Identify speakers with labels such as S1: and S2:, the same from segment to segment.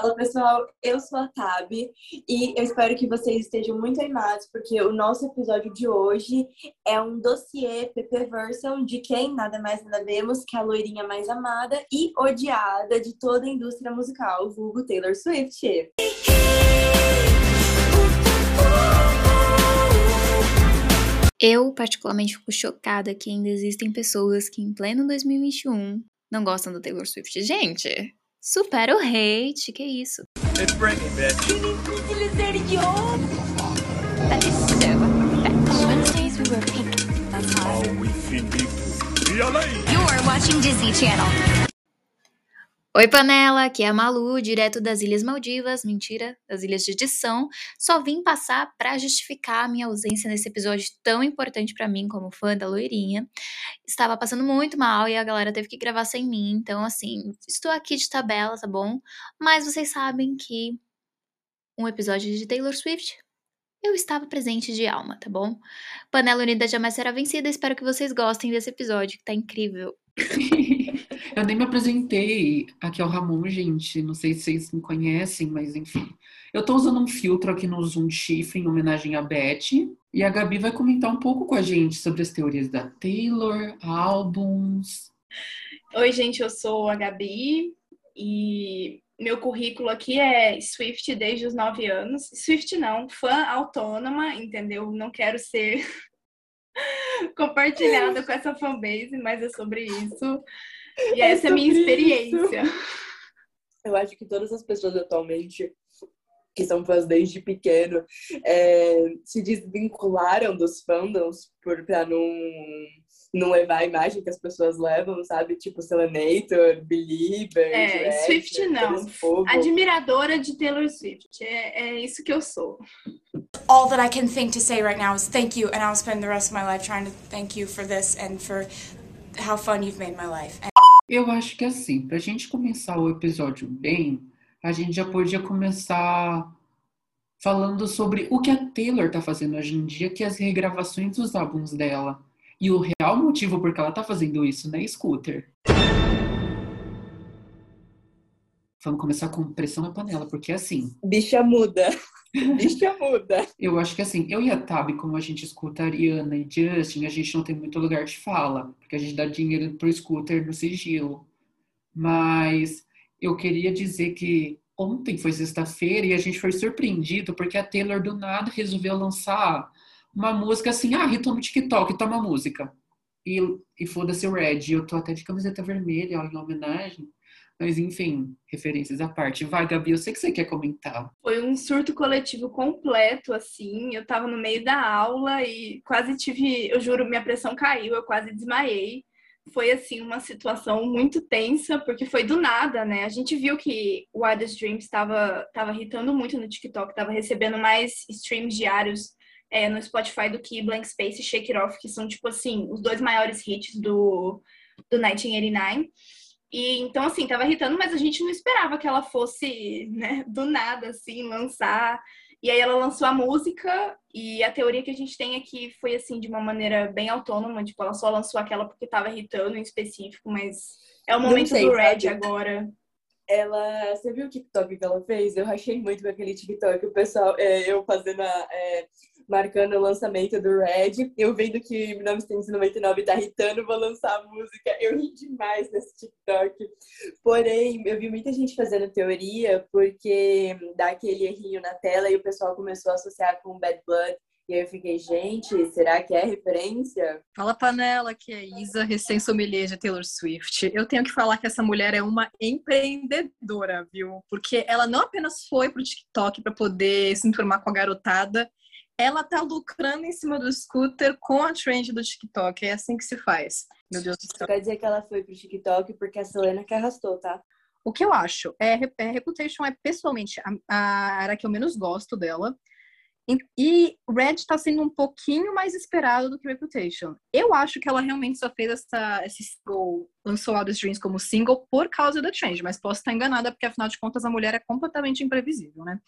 S1: Fala pessoal, eu sou a Tab e eu espero que vocês estejam muito animados porque o nosso episódio de hoje é um dossiê PP Version de quem nada mais nada menos que a loirinha mais amada e odiada de toda a indústria musical, vulgo Taylor Swift.
S2: Eu, particularmente, fico chocada que ainda existem pessoas que, em pleno 2021, não gostam do Taylor Swift. Gente, supera o hate, que isso?
S3: It's Britney, bitch.
S2: That is so
S4: Wednesdays we wear pink. That's.
S3: Oh, we. E além?
S4: You're watching Disney Channel.
S2: Oi, panela! Aqui é a Malu, direto das Ilhas Maldivas, mentira, das Ilhas de Edição. Só vim passar para justificar a minha ausência nesse episódio tão importante para mim como fã da loirinha. Estava passando muito mal e a galera teve que gravar sem mim, então assim, estou aqui de tabela, tá bom? Mas vocês sabem que um episódio de Taylor Swift eu estava presente de alma, tá bom? Panela Unida jamais será vencida. Espero que vocês gostem desse episódio, que tá incrível.
S5: Eu nem me apresentei. Aqui é o Ramon, gente. Não sei se vocês me conhecem, mas enfim. Eu tô usando um filtro aqui no Zoom Chifre em homenagem a Beth. E a Gabi vai comentar um pouco com a gente sobre as teorias da Taylor, álbuns.
S6: Oi, gente, eu sou a Gabi e meu currículo aqui é Swift desde os nove anos. Swift não, fã autônoma, entendeu? Não quero ser compartilhada com essa fanbase, mas é sobre isso. E
S1: É
S6: essa é a minha experiência.
S1: Eu acho que todas as pessoas atualmente que são fãs desde pequeno é, se desvincularam dos fandoms por, pra não, não levar a imagem que as pessoas levam, sabe? Tipo Selenator, Belieber,
S6: É,
S1: Drag,
S6: Swift não. Admiradora de Taylor Swift. É, é isso que eu sou.
S7: all that I can think to say right now is thank you, and I'll spend the rest of my life trying to thank you for this and for how fun you've made my life. And
S5: Eu acho que assim, pra gente começar o episódio bem, a gente já podia começar falando sobre o que a Taylor tá fazendo hoje em dia, que é as regravações dos álbuns dela. E o real motivo por que ela tá fazendo isso, né, Scooter? Vamos começar com pressão na panela, porque assim,
S1: Bicha muda. Bicha muda.
S5: Eu acho que assim, eu e a Tab, como a gente escuta a Ariana e Justin, a gente não tem muito lugar de fala, porque a gente dá dinheiro pro scooter no sigilo. Mas eu queria dizer que ontem foi sexta-feira e a gente foi surpreendido porque a Taylor do nada resolveu lançar uma música assim, ah, hitou no TikTok, toma música. E, e foda-se o Red. Eu tô até de camiseta vermelha, ó, em homenagem. Mas enfim, referências à parte. Vai, Gabi, eu sei que você quer comentar.
S6: Foi um surto coletivo completo, assim. Eu tava no meio da aula e quase tive, eu juro, minha pressão caiu, eu quase desmaiei. Foi, assim, uma situação muito tensa, porque foi do nada, né? A gente viu que o Wildest Dreams estava tava hitando muito no TikTok, estava recebendo mais streams diários é, no Spotify do que Blank Space e Shake It Off, que são, tipo assim, os dois maiores hits do, do 1989. E então, assim, tava irritando, mas a gente não esperava que ela fosse, né, do nada, assim, lançar. E aí ela lançou a música, e a teoria que a gente tem aqui foi, assim, de uma maneira bem autônoma, tipo, ela só lançou aquela porque tava irritando em específico, mas é o momento
S1: sei,
S6: do Red
S1: sabe?
S6: agora.
S1: Ela, você viu o TikTok que ela fez? Eu rachei muito com aquele TikTok. O pessoal, é, eu fazendo a, é, marcando o lançamento do Red, eu vendo que 1999 tá hitando, vou lançar a música. Eu ri demais nesse TikTok. Porém, eu vi muita gente fazendo teoria porque dá aquele errinho na tela e o pessoal começou a associar com Bad Blood. E aí eu fiquei, gente, será que é referência?
S8: Fala panela, que é Isa, recém-sommelier de Taylor Swift. Eu tenho que falar que essa mulher é uma empreendedora, viu? Porque ela não apenas foi pro TikTok para poder se enturmar com a garotada, ela tá lucrando em cima do scooter com a trend do TikTok. É assim que se faz. Meu Deus do céu.
S1: quer dizer que ela foi pro TikTok porque a Selena que arrastou, tá?
S8: O que eu acho é, é Reputation é pessoalmente a, a área que eu menos gosto dela. E, Red tá sendo um pouquinho mais esperado do que Reputation. Eu acho que ela realmente só fez essa, esse single, lançou Out Dreams como single por causa da trend, mas posso estar enganada porque afinal de contas a mulher é completamente imprevisível, né?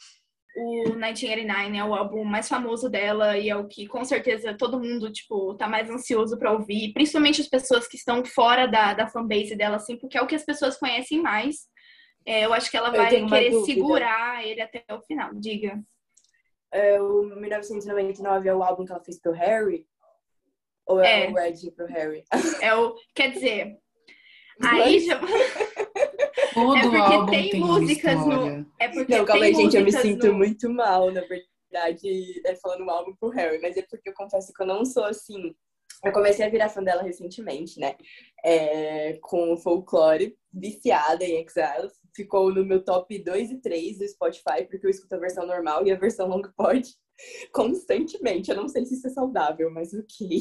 S6: O 1989 é o álbum mais famoso dela e é o que com certeza todo mundo, tipo, tá mais ansioso pra ouvir, principalmente as pessoas que estão fora da, da fanbase dela, assim, porque é o que as pessoas conhecem mais. É, eu acho que ela vai querer
S1: dúvida.
S6: segurar ele até o final. Diga.
S1: É, o 1999 é o álbum que ela fez pro Harry? Ou é,
S6: É.
S1: o Red pro Harry?
S6: É o, quer dizer, aí já,
S5: Todo
S6: É porque
S5: álbum
S6: tem
S5: tem,
S6: músicas no- é porque
S1: Não, calma
S6: tem
S1: aí, gente, eu me sinto
S6: no-
S1: muito mal, na verdade, é, falando um álbum pro Harry, mas é porque eu confesso que eu não sou assim. Eu comecei a virar fã dela recentemente, né? É, com o folclore, viciada em Exiles. Ficou no meu top 2 e 3 do Spotify, porque eu escuto a versão normal e a versão long pod constantemente. Eu não sei se isso é saudável, mas ok.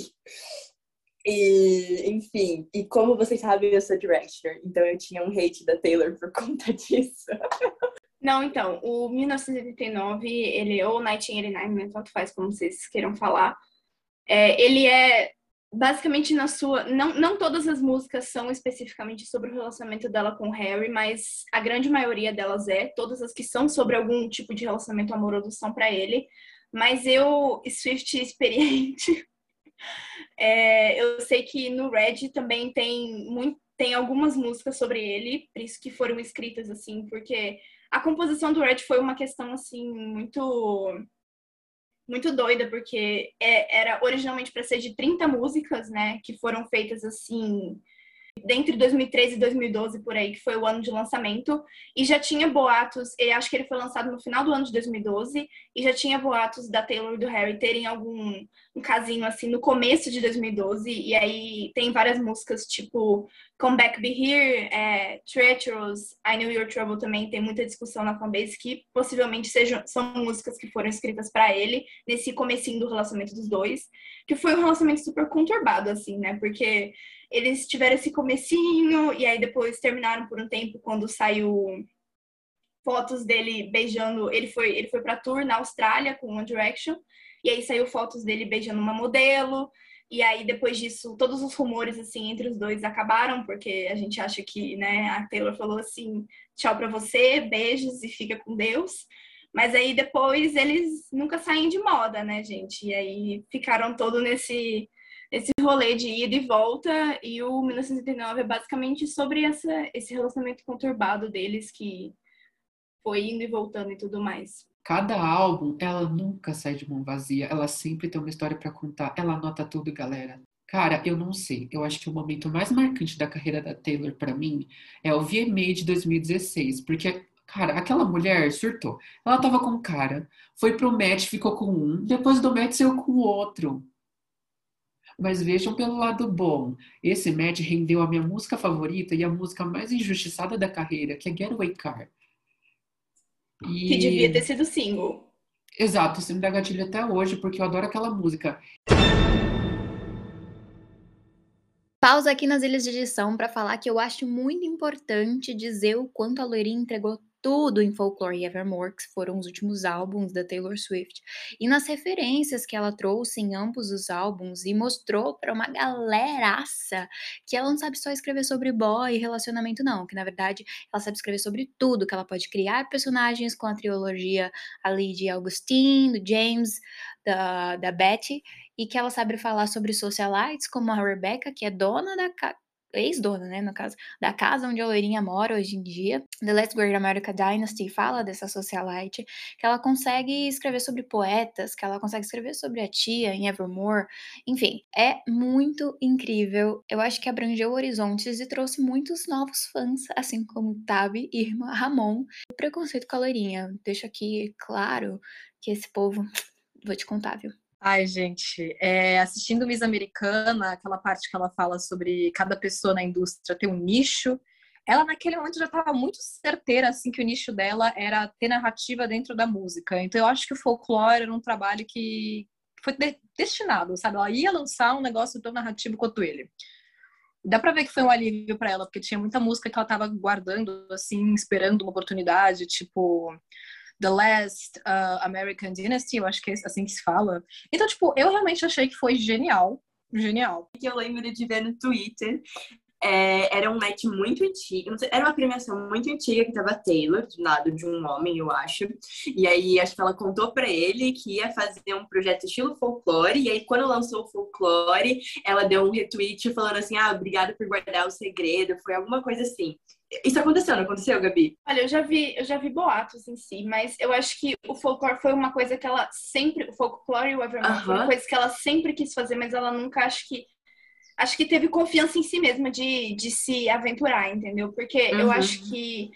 S1: E, enfim, e como vocês sabem, eu sou Directioner, então eu tinha um hate da Taylor por conta disso.
S6: Não, então, o 1989, ele, ou 1989, né, tanto faz como vocês queiram falar, é, ele é basicamente na sua. Não, não todas as músicas são especificamente sobre o relacionamento dela com o Harry, mas a grande maioria delas é. Todas as que são sobre algum tipo de relacionamento amoroso são para ele. Mas eu, Swift experiente, é, eu sei que no Red também tem, muito, tem algumas músicas sobre ele, por isso que foram escritas assim, porque a composição do Red foi uma questão assim muito muito doida porque é- era originalmente para ser de 30 músicas, né, que foram feitas assim dentre 2013 e 2012 por aí, que foi o ano de lançamento, e já tinha boatos, eu acho que ele foi lançado no final do ano de 2012, e já tinha boatos da Taylor e do Harry terem algum um casinho assim no começo de 2012, e aí tem várias músicas tipo Come Back Be Here, é, Treacherous, I Knew Your Trouble também tem muita discussão na fanbase que possivelmente sejam são músicas que foram escritas para ele nesse comecinho do relacionamento dos dois, que foi um relacionamento super conturbado assim, né? Porque eles tiveram esse comecinho e aí depois terminaram por um tempo quando saiu fotos dele beijando, ele foi ele foi para tour na Austrália com One Direction e aí saiu fotos dele beijando uma modelo e aí, depois disso, todos os rumores, assim, entre os dois acabaram, porque a gente acha que, né, a Taylor falou assim, tchau pra você, beijos e fica com Deus. Mas aí, depois, eles nunca saem de moda, né, gente? E aí, ficaram todo nesse, nesse rolê de ida e volta. E o 1989 é basicamente sobre essa, esse relacionamento conturbado deles, que foi indo e voltando e tudo mais.
S5: Cada álbum, ela nunca sai de mão vazia. Ela sempre tem uma história pra contar. Ela anota tudo, galera. Cara, eu não sei. Eu acho que o momento mais marcante da carreira da Taylor pra mim é o VMA de 2016, porque cara, aquela mulher surtou. Ela tava com um cara, foi pro match, ficou com um, depois do match saiu com o outro. Mas vejam pelo lado bom. Esse match rendeu a minha música favorita e a música mais injustiçada da carreira, que é Getaway Car. E...
S6: Que devia ter sido single.
S5: Exato, isso me dá gatilho até hoje, porque eu adoro aquela música.
S2: Pausa aqui nas ilhas de edição para falar que eu acho muito importante dizer o quanto a loirinha entregou tudo em Folklore e Evermore, que foram os últimos álbuns da Taylor Swift, e nas referências que ela trouxe em ambos os álbuns e mostrou para uma galeraça que ela não sabe só escrever sobre boy e relacionamento, não, que na verdade ela sabe escrever sobre tudo, que ela pode criar personagens com a trilogia ali de Augustine, do James, da, da Betty, e que ela sabe falar sobre socialites, como a Rebecca, que é dona da. Ex-dona, né, no caso, da casa onde a loirinha mora hoje em dia. The Last Great America Dynasty fala dessa socialite, que ela consegue escrever sobre poetas, que ela consegue escrever sobre a tia em Evermore. Enfim, é muito incrível. Eu acho que abrangeu horizontes e trouxe muitos novos fãs, assim como Tabi, Irma, Ramon. O preconceito com a loirinha. Deixo aqui claro que esse povo, vou te contar, viu?
S8: Ai, gente, é, assistindo Miss Americana, aquela parte que ela fala sobre cada pessoa na indústria ter um nicho, ela naquele momento já estava muito certeira assim que o nicho dela era ter narrativa dentro da música. Então eu acho que o folclore era um trabalho que foi de destinado, sabe? Ela ia lançar um negócio tão narrativo quanto ele. Dá pra ver que foi um alívio para ela, porque tinha muita música que ela tava guardando, assim, esperando uma oportunidade, tipo The Last uh, American Dynasty, eu acho que é assim que se fala. Então, tipo, eu realmente achei que foi genial. Genial.
S1: que eu lembro de ver no Twitter é, era um match muito antigo, sei, era uma premiação muito antiga que tava Taylor, do lado de um homem, eu acho. E aí acho que ela contou para ele que ia fazer um projeto estilo folclore, e aí quando lançou o folclore, ela deu um retweet falando assim: "Ah, obrigada por guardar o segredo", foi alguma coisa assim. Isso aconteceu, não aconteceu, Gabi?
S6: Olha, eu já vi, eu já vi boatos em si, mas eu acho que o folclore foi uma coisa que ela sempre, o folclore e o Evermore uh -huh. foi uma coisa que ela sempre quis fazer, mas ela nunca acho que acho que teve confiança em si mesma de, de se aventurar, entendeu? Porque uhum. eu acho que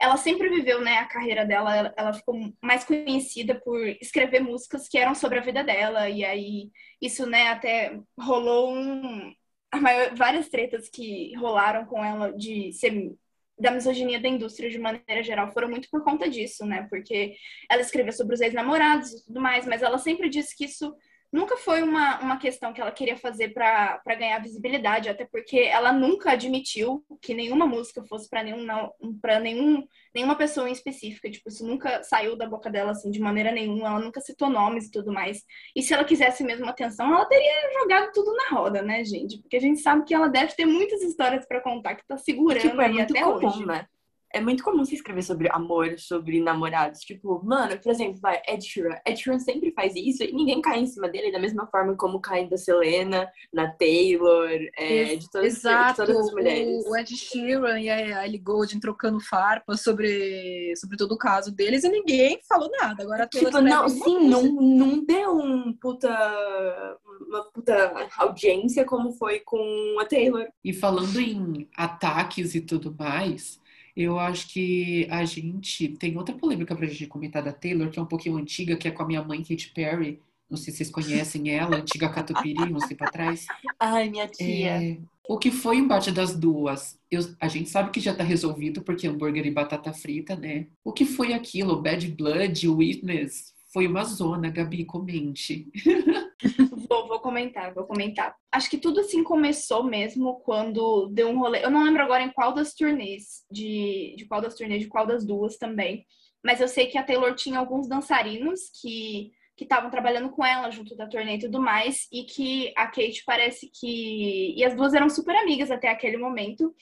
S6: ela sempre viveu, né, a carreira dela, ela, ficou mais conhecida por escrever músicas que eram sobre a vida dela, e aí isso, né, até rolou um, maior, várias tretas que rolaram com ela de ser da misoginia da indústria de maneira geral foram muito por conta disso, né? Porque ela escrevia sobre os ex-namorados e tudo mais, mas ela sempre disse que isso nunca foi uma, uma questão que ela queria fazer para ganhar visibilidade, até porque ela nunca admitiu que nenhuma música fosse para nenhum, para nenhum, nenhuma pessoa em específica. Tipo, isso nunca saiu da boca dela assim de maneira nenhuma. Ela nunca citou nomes e tudo mais. E se ela quisesse mesmo atenção, ela teria jogado tudo na roda, né, gente? Porque a gente sabe que ela deve ter muitas histórias para contar que tá segurando
S1: tipo, é muito
S6: até
S1: comum,
S6: hoje.
S1: né? É muito comum se escrever sobre amor, sobre namorados. Tipo, mano, por exemplo, vai, Ed Sheeran. Ed Sheeran sempre faz isso e ninguém cai em cima dele da mesma forma como cai da Selena, na Taylor, é, de, todas,
S8: Exato.
S1: de todas as mulheres.
S8: O Ed Sheeran e a Ellie Goulding trocando farpas sobre, sobre todo o caso deles e ninguém falou nada. Agora a Taylor
S1: Tipo, não, sim, não, não deu um puta, uma puta audiência como foi com a Taylor.
S5: E falando em ataques e tudo mais, eu acho que a gente tem outra polêmica pra gente comentar da Taylor, que é um pouquinho antiga, que é com a minha mãe, Katy Perry. Não sei se vocês conhecem ela, antiga Catupiry, uns tempo atrás.
S1: Ai, minha tia.
S5: É, o que foi o embate das duas? Eu, a gente sabe que já tá resolvido, porque hambúrguer e batata frita, né? O que foi aquilo? Bad Blood, Witness? Foi uma zona, Gabi, comente.
S6: Vou, vou comentar, vou comentar. Acho que tudo assim começou mesmo quando deu um rolê. Eu não lembro agora em qual das turnês, de, de qual das turnês, de qual das duas também. Mas eu sei que a Taylor tinha alguns dançarinos que que estavam trabalhando com ela junto da turnê e tudo mais, e que a Kate parece que. E as duas eram super amigas até aquele momento.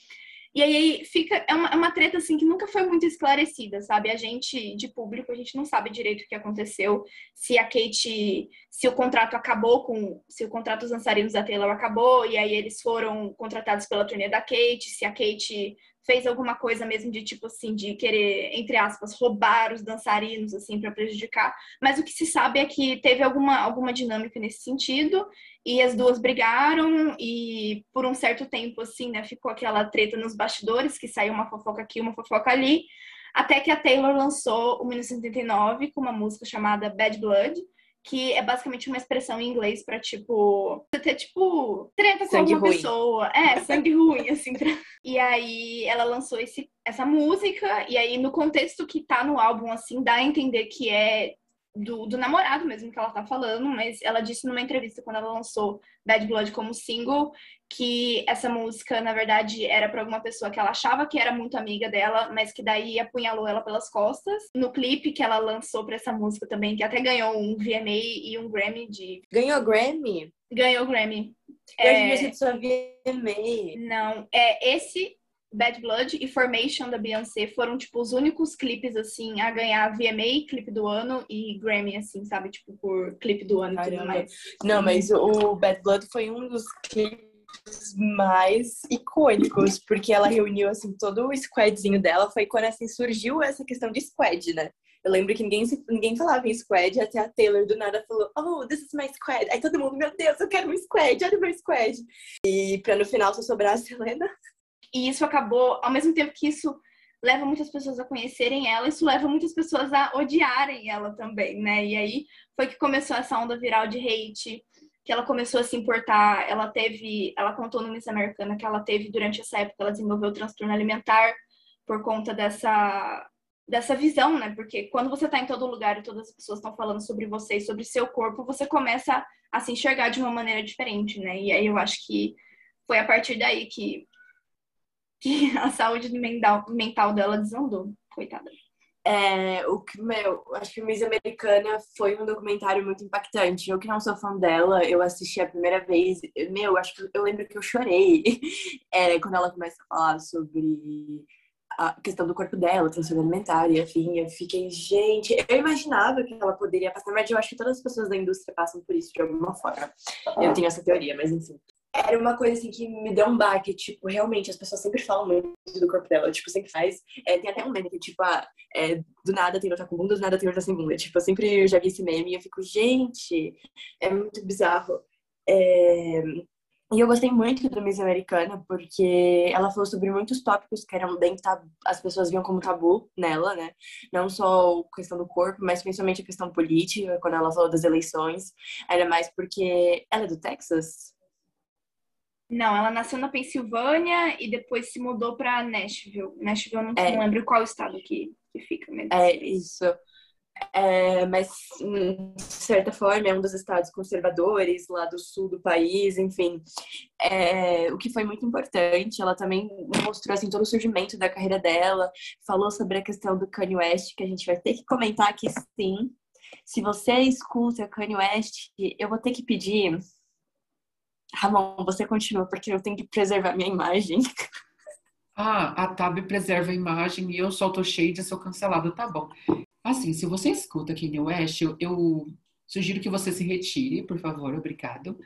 S6: E aí fica. É uma, é uma treta assim que nunca foi muito esclarecida, sabe? A gente, de público, a gente não sabe direito o que aconteceu, se a Kate. Se o contrato acabou com. Se o contrato dos dançarinos da Taylor acabou, e aí eles foram contratados pela turnê da Kate, se a Kate fez alguma coisa mesmo de tipo assim, de querer, entre aspas, roubar os dançarinos, assim, para prejudicar. Mas o que se sabe é que teve alguma, alguma dinâmica nesse sentido, e as duas brigaram, e por um certo tempo, assim, né, ficou aquela treta nos bastidores, que saiu uma fofoca aqui, uma fofoca ali, até que a Taylor lançou o 1979 com uma música chamada Bad Blood, que é basicamente uma expressão em inglês para tipo você ter tipo treta com
S1: Sangue
S6: alguma
S1: ruim.
S6: pessoa, é sangue ruim assim. pra- E aí ela lançou esse, essa música e aí no contexto que tá no álbum assim dá a entender que é do, do namorado mesmo que ela tá falando, mas ela disse numa entrevista quando ela lançou Bad Blood como single que essa música, na verdade, era para alguma pessoa que ela achava que era muito amiga dela, mas que daí apunhalou ela pelas costas. No clipe que ela lançou para essa música também, que até ganhou um VMA e um Grammy de.
S1: Ganhou Grammy?
S6: Ganhou Grammy.
S1: Eu
S6: É,
S1: devia ser VMA.
S6: Não, é esse Bad Blood e Formation da Beyoncé foram tipo os únicos clipes assim a ganhar VMA, clipe do ano e Grammy assim, sabe, tipo por clipe do ano e tudo
S1: Caramba.
S6: mais.
S1: Não, mas o Bad Blood foi um dos clipes mais icônicos, porque ela reuniu assim todo o squadzinho dela. Foi quando assim surgiu essa questão de squad, né? Eu lembro que ninguém, ninguém falava em squad, até a Taylor do nada falou, oh, this is my squad. Aí todo mundo, meu Deus, eu quero um squad, olha o meu squad. E pra no final só sobrar a Selena.
S6: E isso acabou, ao mesmo tempo que isso leva muitas pessoas a conhecerem ela, isso leva muitas pessoas a odiarem ela também, né? E aí foi que começou essa onda viral de hate, que ela começou a se importar. Ela teve, ela contou no Miss Americana que ela teve durante essa época, ela desenvolveu transtorno alimentar por conta dessa dessa visão, né? Porque quando você tá em todo lugar e todas as pessoas estão falando sobre você e sobre seu corpo, você começa a se enxergar de uma maneira diferente, né? E aí eu acho que foi a partir daí que que a saúde mental, mental dela desandou, coitada.
S1: É, o que, meu, acho que Miss Americana foi um documentário muito impactante. Eu que não sou fã dela, eu assisti a primeira vez. Meu, acho que eu lembro que eu chorei é, quando ela começa a falar sobre a questão do corpo dela, transtorno alimentar e afim. Eu fiquei, gente, eu imaginava que ela poderia passar, mas eu acho que todas as pessoas da indústria passam por isso de alguma forma. Eu tenho essa teoria, mas enfim era uma coisa assim que me deu um baque, tipo, realmente, as pessoas sempre falam muito do corpo dela, tipo, sempre faz. É, tem até um meme que, tipo, ah, é, do nada tem outra com do nada tem outra sem bunda. Tipo, eu sempre já vi esse meme e eu fico, gente, é muito bizarro. É... E eu gostei muito do Miss Americana, porque ela falou sobre muitos tópicos que eram bem tabu, as pessoas viam como tabu nela, né? Não só a questão do corpo, mas principalmente a questão política, quando ela falou das eleições. Ainda mais porque ela é do Texas,
S6: não, ela nasceu na Pensilvânia e depois se mudou para Nashville. Nashville, eu não,
S1: É.
S6: não lembro qual estado que, que fica mesmo.
S1: É, isso. É, mas, hum, de certa forma, é um dos estados conservadores lá do sul do país, enfim. É, o que foi muito importante, ela também mostrou assim, todo o surgimento da carreira dela, falou sobre a questão do Kanye West, que a gente vai ter que comentar aqui sim. Se você escuta Kanye West, eu vou ter que pedir. Ramon, você continua, porque eu tenho que preservar minha imagem.
S5: Ah, a Tab preserva a imagem e eu solto shade e sou cancelado, tá bom. Assim, se você escuta Kanye West, eu, eu sugiro que você se retire, por favor, obrigado.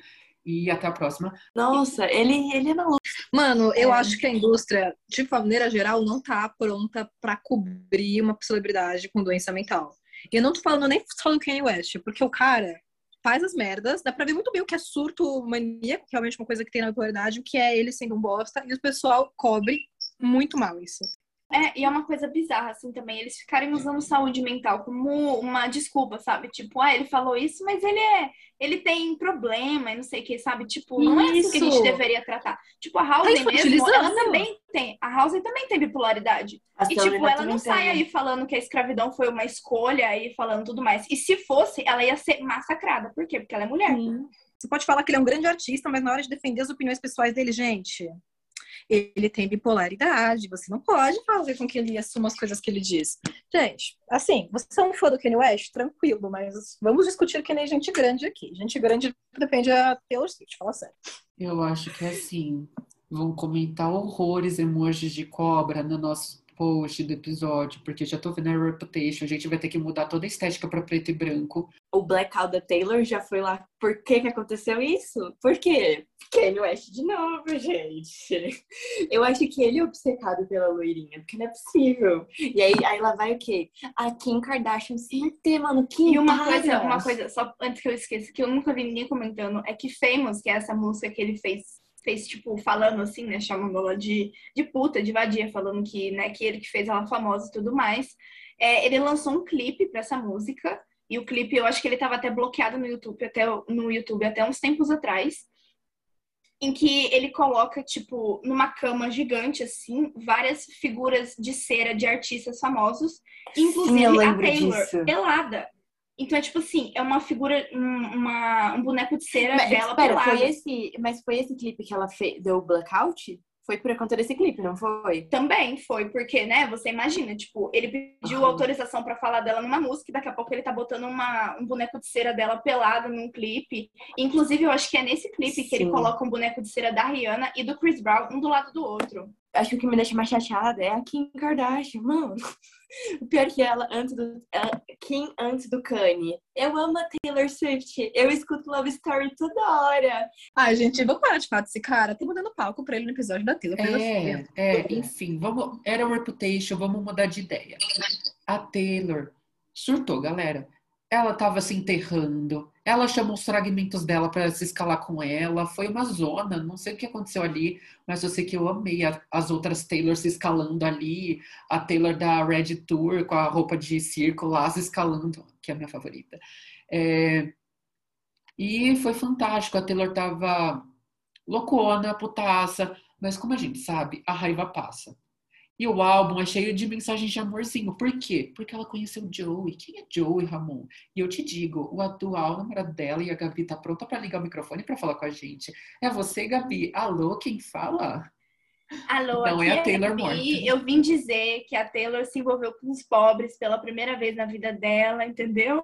S5: E até a próxima.
S1: Nossa, ele, ele é maluco.
S8: Mano, eu
S1: É.
S8: acho que a indústria, de maneira geral, não tá pronta pra cobrir uma celebridade com doença mental. E eu não tô falando nem só do Kanye West, porque o cara faz as merdas, dá pra ver muito bem o que é surto maníaco, que é realmente uma coisa que tem na atualidade, o que é ele sendo um bosta, e o pessoal cobre muito mal isso.
S6: É, e é uma coisa bizarra, assim, também, eles ficarem usando saúde mental como uma desculpa, sabe? Tipo, ah, ele falou isso, mas ele é, ele tem problema e não sei o que, sabe? Tipo, não é assim que a gente
S8: Isso.
S6: deveria tratar. Tipo, a House
S8: Tá
S6: mesmo, ela também tem, a House também tem bipolaridade.
S1: A
S6: E, tipo, ela não sai
S1: tem.
S6: aí falando que a escravidão foi uma escolha aí falando tudo mais. E se fosse, ela ia ser massacrada. Por quê? Porque ela é mulher.
S8: Você pode falar que ele é um grande artista, mas na hora de defender as opiniões pessoais dele, gente, ele tem bipolaridade, você não pode fazer com que ele assuma as coisas que ele diz. Gente, assim, você é um fã do Kanye West? Tranquilo, mas vamos discutir que nem gente grande aqui. Gente grande depende da Taylor Swift, fala sério.
S5: Eu acho que assim, vão comentar horrores, emojis de cobra no nosso post do episódio, porque já tô vendo a Reputation, a gente vai ter que mudar toda a estética pra preto e branco.
S1: O blackout da Taylor já foi lá. Por que que aconteceu isso? Por quê? Kanye West de novo, gente. Eu acho que ele é obcecado pela loirinha, porque não é possível. E aí, aí lá vai o quê? A Kim Kardashian se meter, mano. Kim,
S6: E uma
S1: para.
S6: coisa, uma coisa, só antes que eu esqueça, que eu nunca vi ninguém comentando, é que Famous, que é essa música que ele fez, fez tipo, falando assim, né, chamando ela de, de puta, de vadia, falando que, né, que ele que fez ela famosa e tudo mais. É, ele lançou um clipe pra essa música, e o clipe, eu acho que ele tava até bloqueado no YouTube até, no YouTube até uns tempos atrás, em que ele coloca, tipo, numa cama gigante, assim, várias figuras de cera de artistas famosos, inclusive
S1: eu
S6: a Taylor,
S1: disso.
S6: pelada. Então é tipo assim, é uma figura, um, uma, um boneco de cera
S1: Mas,
S6: dela
S1: espera,
S6: pelada.
S1: foi esse, mas foi esse clipe que ela fez, deu blackout? Foi por conta desse clipe, não foi?
S6: Também foi, porque, né, você imagina, tipo, ele pediu autorização pra falar dela numa música e daqui a pouco ele tá botando uma, um boneco de cera dela pelada num clipe. Inclusive, eu acho que é nesse clipe que ele
S1: Sim.
S6: coloca um boneco de cera da Rihanna e do Chris Brown, um do lado do outro.
S1: Acho que o que me deixa mais chateada é a Kim Kardashian, mano. O pior que ela, antes do. ela- Kim antes do Kanye. Eu amo a Taylor Swift. Eu escuto Love Story toda hora.
S8: Ai, gente, vamos parar de falar desse cara. Tô mudando palco pra ele no episódio da Taylor.
S5: É, é, enfim, vamos, era Reputation, vamos mudar de ideia. A Taylor surtou, galera. Ela tava se enterrando, ela chamou os fragmentos dela pra se escalar com ela, foi uma zona, não sei o que aconteceu ali, mas eu sei que eu amei a- as outras Taylor se escalando ali, a Taylor da Red Tour com a roupa de circo lá se escalando, que é a minha favorita. É, e foi fantástico, a Taylor tava loucona, putaça, mas como a gente sabe, a raiva passa. E o álbum é cheio de mensagens de amorzinho. Por quê? Porque ela conheceu Joey. Quem é Joey, Ramon? E eu te digo, o atual namorado dela e a Gabi tá pronta pra ligar o microfone pra falar com a gente. É você, Gabi. Alô, quem fala?
S6: Alô,
S5: Não
S6: aqui
S5: é a
S6: é
S5: Taylor morta.
S6: Eu vim dizer que a Taylor se envolveu com os pobres pela primeira vez na vida dela, entendeu?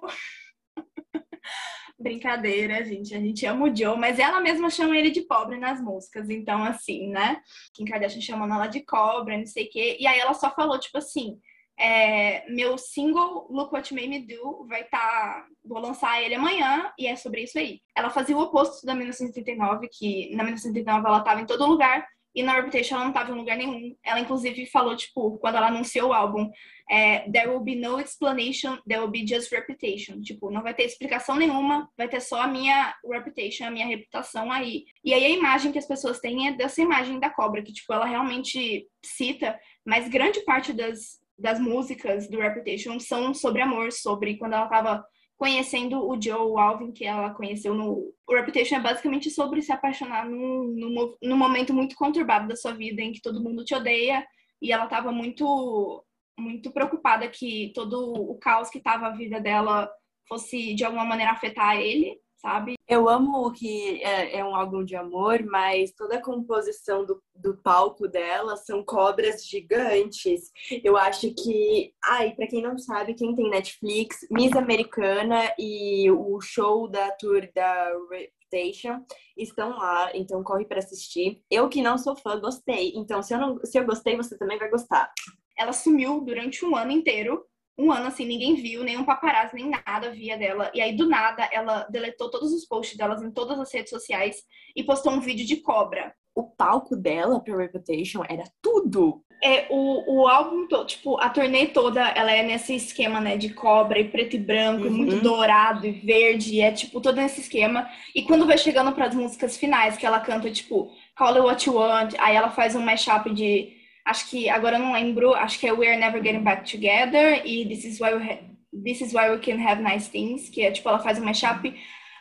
S6: Brincadeira, gente. A gente ama o Joe, mas ela mesma chama ele de pobre nas músicas. Então, assim, né? Kim Kardashian chamando ela de cobra, não sei o quê. E aí ela só falou, tipo assim, é, meu single Look What Made Me Do vai estar. Tá, vou lançar ele amanhã e é sobre isso aí. Ela fazia o oposto da 1979, que na 1979 ela tava em todo lugar e na Reputation ela não tava em lugar nenhum. Ela, inclusive, falou, tipo, quando ela anunciou o álbum, é, There will be no explanation, there will be just reputation. Tipo, não vai ter explicação nenhuma, vai ter só a minha reputation, a minha reputação aí. E aí a imagem que as pessoas têm é dessa imagem da cobra, que, tipo, ela realmente cita, mas grande parte das, das músicas do Reputation são sobre amor, sobre quando ela tava conhecendo o Joe Alvin, que ela conheceu no. O Reputation é basicamente sobre se apaixonar num, num, num momento muito conturbado da sua vida, em que todo mundo te odeia, e ela estava muito, muito preocupada que todo o caos que estava a vida dela fosse de alguma maneira afetar ele sabe?
S1: Eu amo que é, é, um álbum de amor, mas toda a composição do, do palco dela são cobras gigantes. Eu acho que, ai, para quem não sabe, quem tem Netflix, Miss Americana e o show da tour da Reputation estão lá, então corre para assistir. Eu que não sou fã, gostei. Então, se eu não, se eu gostei, você também vai gostar.
S6: Ela sumiu durante um ano inteiro um ano assim, ninguém viu, nenhum paparazzi, nem nada via dela. E aí, do nada, ela deletou todos os posts delas em todas as redes sociais e postou um vídeo de cobra.
S1: O palco dela pra Reputation era tudo.
S6: É, o, o álbum todo, tipo, a turnê toda, ela é nesse esquema, né, de cobra e preto e branco, uhum. e muito dourado e verde, é tipo, todo nesse esquema. E quando vai chegando para as músicas finais, que ela canta, tipo, Call It What You Want, aí ela faz um mashup de acho que agora eu não lembro, acho que é We're Never Getting Back Together e This Is Why We, This Is Why We Can Have Nice Things, que é tipo, ela faz uma mashup,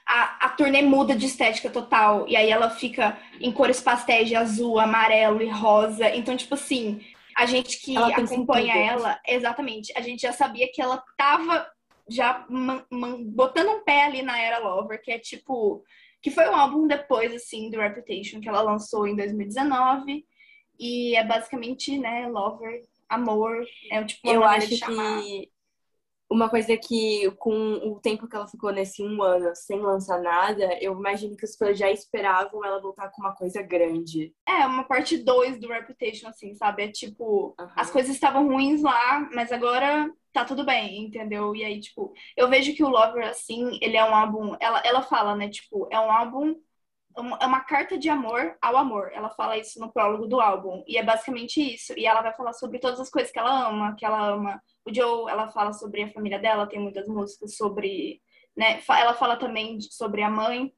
S6: a, a turnê muda de estética total, e aí ela fica em cores pastéis de azul, amarelo e rosa, então, tipo assim, a gente que acompanha ela, exatamente, a gente já sabia que ela tava já botando um pé ali na Era Lover, que é tipo, que foi um álbum depois, assim, do Reputation, que ela lançou em 2019, e é basicamente, né, lover, amor. É tipo uma
S1: Eu acho
S6: de chamar.
S1: que uma coisa que, com o tempo que ela ficou nesse um ano sem lançar nada, eu imagino que os fãs já esperavam ela voltar com uma coisa grande.
S6: É, uma parte 2 do Reputation, assim, sabe? É tipo,
S1: Uhum.
S6: as coisas estavam ruins lá, mas agora tá tudo bem, entendeu? E aí, tipo, eu vejo que o Lover, assim, ele é um álbum. Ela, ela fala, né? Tipo, é um álbum é uma carta de amor ao amor. Ela fala isso no prólogo do álbum. E é basicamente isso. E ela vai falar sobre todas as coisas que ela ama, que ela ama. O Joe, ela fala sobre a família dela, tem muitas músicas sobre. Né? Ela fala também sobre a mãe.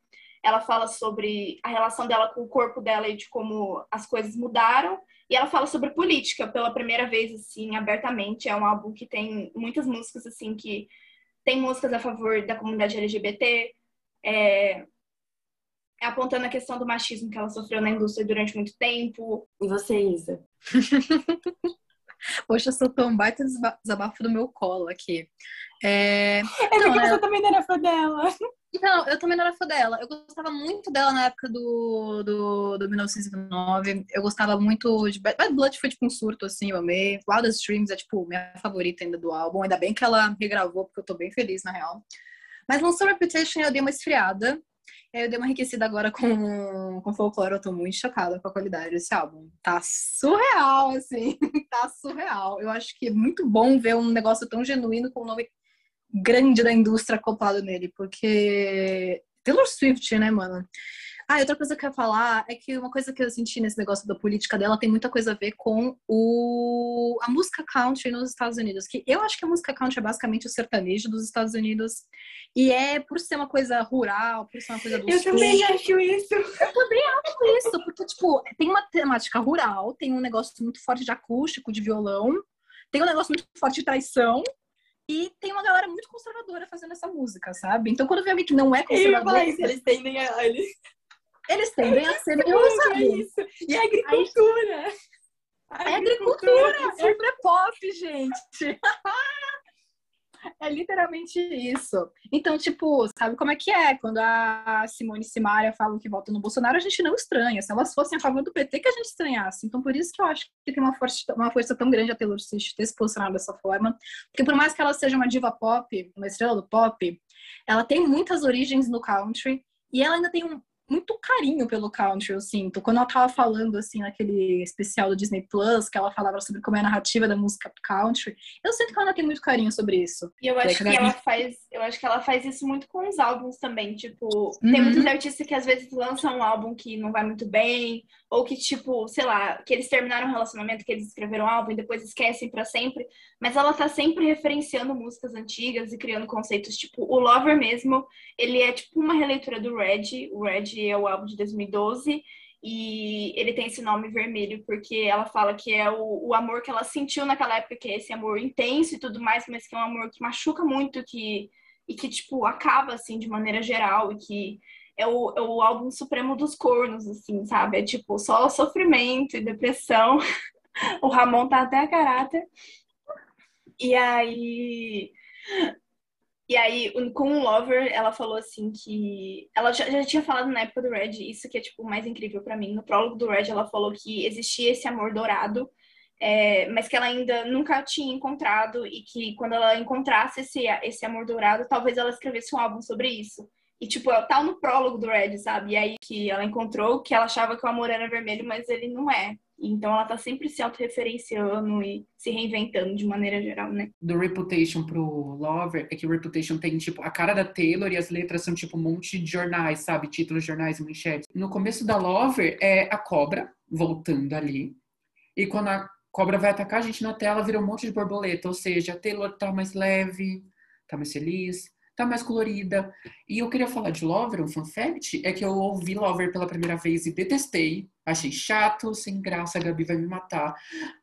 S6: Ela fala sobre a relação dela com o corpo dela e de como as coisas mudaram. E ela fala sobre política pela primeira vez, assim, abertamente. É um álbum que tem muitas músicas, assim, que tem músicas a favor da comunidade LGBT. É, apontando a questão do machismo que ela sofreu na indústria durante muito tempo.
S1: E você, Isa?
S8: Poxa, eu sou tão baita desabafo do meu colo aqui. É,
S1: é porque
S8: não,
S1: você
S8: né?
S1: também não era fã dela.
S8: Não, eu também não era fã dela. Eu gostava muito dela na época do, do, do 1909. Eu gostava muito de Bad Blood, foi tipo um surto, assim, eu amei. Wildest Dreams é, tipo, minha favorita ainda do álbum. Ainda bem que ela regravou, porque eu tô bem feliz, na real. Mas lançou Reputation e eu dei uma esfriada. Eu dei uma enriquecida agora com, com folclore, eu tô muito chocada com a qualidade desse álbum. Tá surreal, assim, tá surreal. Eu acho que é muito bom ver um negócio tão genuíno com o nome grande da indústria acoplado nele, porque Taylor Swift, né, mano? Ah, e outra coisa que eu ia falar é que uma coisa que eu senti nesse negócio da política dela tem muita coisa a ver com o, a música country nos Estados Unidos. Que eu acho que a música country é basicamente o sertanejo dos Estados Unidos. E é por ser uma coisa rural, por ser uma coisa do
S1: Eu
S8: sul.
S1: também acho isso.
S8: Eu também acho isso, porque, tipo, tem uma temática rural, tem um negócio muito forte de acústico, de violão, tem um negócio muito forte de traição, e tem uma galera muito conservadora fazendo essa música, sabe? Então, quando vem alguém que não é
S1: Eu ia falar
S8: conservador,
S1: isso, eles tendem a. Eles...
S8: eles tendem a ser meio,
S1: É isso. E a agricultura. A
S8: É agricultura, sempre é pop, gente. É literalmente isso. Então, tipo, sabe como é que é? Quando a Simone e Simaria falam que votam no Bolsonaro, a gente não estranha. Se elas fossem a favor do PT, que a gente estranhasse. Então, por isso que eu acho que tem uma força, uma força tão grande a Taylor Swift ter se posicionado dessa forma. Porque por mais que ela seja uma diva pop, uma estrela do pop, ela tem muitas origens no country e ela ainda tem um, muito carinho pelo country, eu sinto. Quando ela tava falando, assim, naquele especial do Disney Plus, que ela falava sobre como é a narrativa da música country, eu sinto que ela tem muito carinho sobre isso.
S6: E eu acho que ela faz, eu acho que ela faz isso muito com os álbuns também, tipo, uhum. tem muitos artistas que às vezes lançam um álbum que não vai muito bem, ou que tipo, sei lá, que eles terminaram um relacionamento, que eles escreveram um álbum e depois esquecem para sempre, mas ela tá sempre referenciando músicas antigas e criando conceitos, tipo, o Lover mesmo, ele é tipo uma releitura do Red, o Red é o álbum de 2012 e ele tem esse nome vermelho porque ela fala que é o, o, amor que ela sentiu naquela época, que é esse amor intenso e tudo mais, mas que é um amor que machuca muito que, e que, tipo, acaba, assim, de maneira geral e que é o, é o álbum supremo dos cornos, assim, sabe? É, tipo, só sofrimento e depressão. o Ramon tá até a caráter. E aí e aí, com o Lover, ela falou assim que. Ela já, já tinha falado na época do Red, isso que é, tipo, mais incrível para mim. No prólogo do Red, ela falou que existia esse amor dourado, é, mas que ela ainda nunca tinha encontrado e que quando ela encontrasse esse, esse amor dourado, talvez ela escrevesse um álbum sobre isso. E, tipo, ela tá no prólogo do Red, sabe? E aí que ela encontrou que ela achava que o amor era vermelho, mas ele não é. Então ela tá sempre se autorreferenciando e se reinventando de maneira geral, né?
S5: Do Reputation pro Lover, é que o Reputation tem, tipo, a cara da Taylor e as letras são, tipo, um monte de jornais, sabe? Títulos, jornais, manchetes. No começo da Lover é a cobra voltando ali. E quando a cobra vai atacar a gente na tela, vira um monte de borboleta. Ou seja, a Taylor tá mais leve, tá mais feliz tá mais colorida. E eu queria falar de Lover, um fun fact, é que eu ouvi Lover pela primeira vez e detestei. Achei chato, sem graça, a Gabi vai me matar.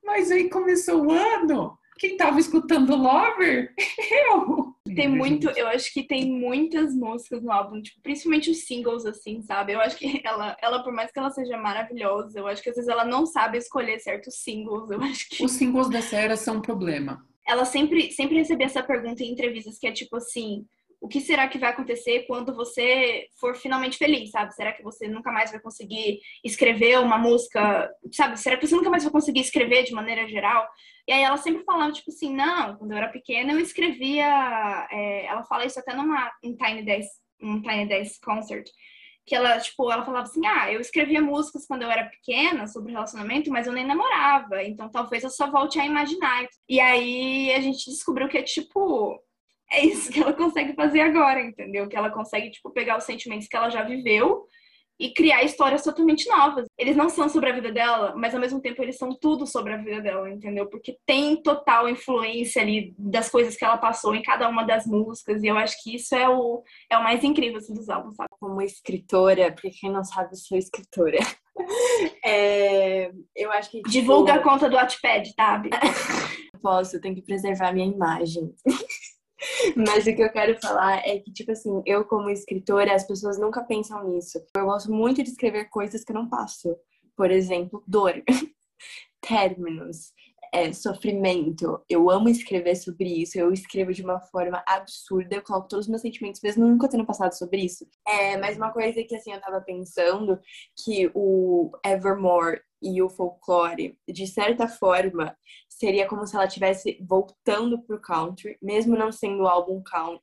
S5: Mas aí começou o ano. Quem tava escutando Lover? Eu!
S6: Tem muito, eu acho que tem muitas músicas no álbum, tipo, principalmente os singles, assim, sabe? Eu acho que ela, ela, por mais que ela seja maravilhosa, eu acho que às vezes ela não sabe escolher certos singles. Eu acho que.
S5: Os singles dessa era são um problema.
S6: Ela sempre, sempre recebia essa pergunta em entrevistas, que é tipo assim o que será que vai acontecer quando você for finalmente feliz, sabe? Será que você nunca mais vai conseguir escrever uma música, sabe? Será que você nunca mais vai conseguir escrever de maneira geral? E aí ela sempre falava, tipo assim, não, quando eu era pequena eu escrevia, é, ela fala isso até numa um Tiny Desk, um Tiny Desk Concert, que ela, tipo, ela falava assim, ah, eu escrevia músicas quando eu era pequena sobre relacionamento, mas eu nem namorava, então talvez eu só volte a imaginar. E aí a gente descobriu que é, tipo, é isso que ela consegue fazer agora, entendeu? Que ela consegue, tipo, pegar os sentimentos que ela já viveu e criar histórias totalmente novas. Eles não são sobre a vida dela, mas ao mesmo tempo eles são tudo sobre a vida dela, entendeu? Porque tem total influência ali das coisas que ela passou em cada uma das músicas, e eu acho que isso é o, é o mais incrível assim, dos álbuns, sabe?
S1: Como escritora, porque quem não sabe, eu sou escritora. É, eu acho que. Tipo...
S6: Divulga a conta do Wattpad, sabe?
S1: Posso, eu tenho que preservar minha imagem. Mas o que eu quero falar é que, tipo assim, eu como escritora, as pessoas nunca pensam nisso. Eu gosto muito de escrever coisas que eu não passo. Por exemplo, dor, términos, é, sofrimento. Eu amo escrever sobre isso. Eu escrevo de uma forma absurda. Eu coloco todos os meus sentimentos, mesmo nunca tendo passado sobre isso. É, mas uma coisa que, assim, eu tava pensando, que o Evermore e o folclore, de certa forma, seria como se ela estivesse voltando pro country, mesmo não sendo um álbum,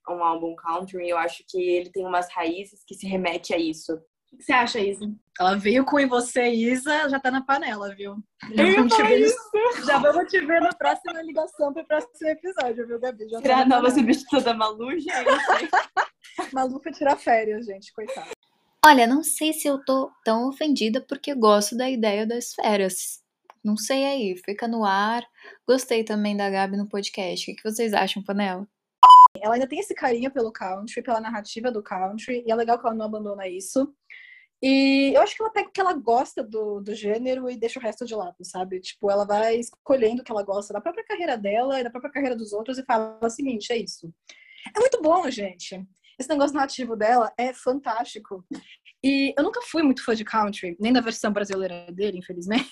S1: um álbum country, eu acho que ele tem umas raízes que se remete a isso.
S6: O que você acha, Isa?
S8: Ela veio com e você, Isa, já tá na panela, viu?
S1: Já vamos, te ver
S8: no... já vamos te ver na próxima ligação pro próximo episódio, viu, Gabi? Já
S1: Tirar tá a nova substituta da Malu, gente.
S8: Malu foi tirar férias, gente, coitada.
S2: Olha, não sei se eu tô tão ofendida porque gosto da ideia das férias. Não sei aí, fica no ar. Gostei também da Gabi no podcast. O que vocês acham, Panela?
S8: Ela ainda tem esse carinho pelo country, pela narrativa do country, e é legal que ela não abandona isso. E eu acho que ela pega o que ela gosta do, do gênero e deixa o resto de lado, sabe? Tipo, ela vai escolhendo o que ela gosta da própria carreira dela e da própria carreira dos outros e fala o seguinte: é isso. É muito bom, gente. Esse negócio narrativo dela é fantástico. E eu nunca fui muito fã de country, nem da versão brasileira dele, infelizmente.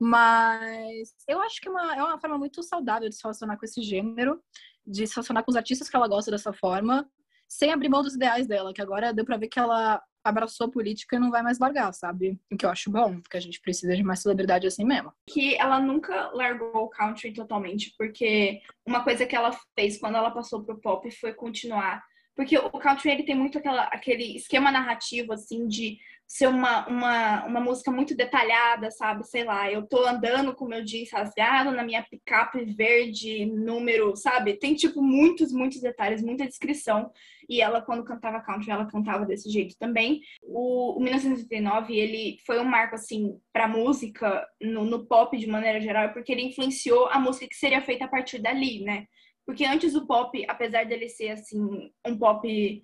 S8: Mas eu acho que é uma, é uma forma muito saudável de se relacionar com esse gênero. de se relacionar com os artistas que ela gosta dessa forma, sem abrir mão dos ideais dela, que agora deu pra ver que ela abraçou a política e não vai mais largar, sabe? O que eu acho bom, porque a gente precisa de mais celebridade assim mesmo.
S6: que ela nunca largou o country totalmente, porque uma coisa que ela fez quando ela passou pro pop foi continuar. Porque o country ele tem muito aquela, aquele esquema narrativo, assim, de ser uma, uma, uma música muito detalhada, sabe? Sei lá, eu tô andando com meu jeans rasgado na minha picape verde, número, sabe? Tem, tipo, muitos, muitos detalhes, muita descrição. E ela, quando cantava country, ela cantava desse jeito também. O, o 1989, ele foi um marco, assim, pra música, no, no pop de maneira geral, porque ele influenciou a música que seria feita a partir dali, né? Porque antes o pop, apesar dele ser, assim, um pop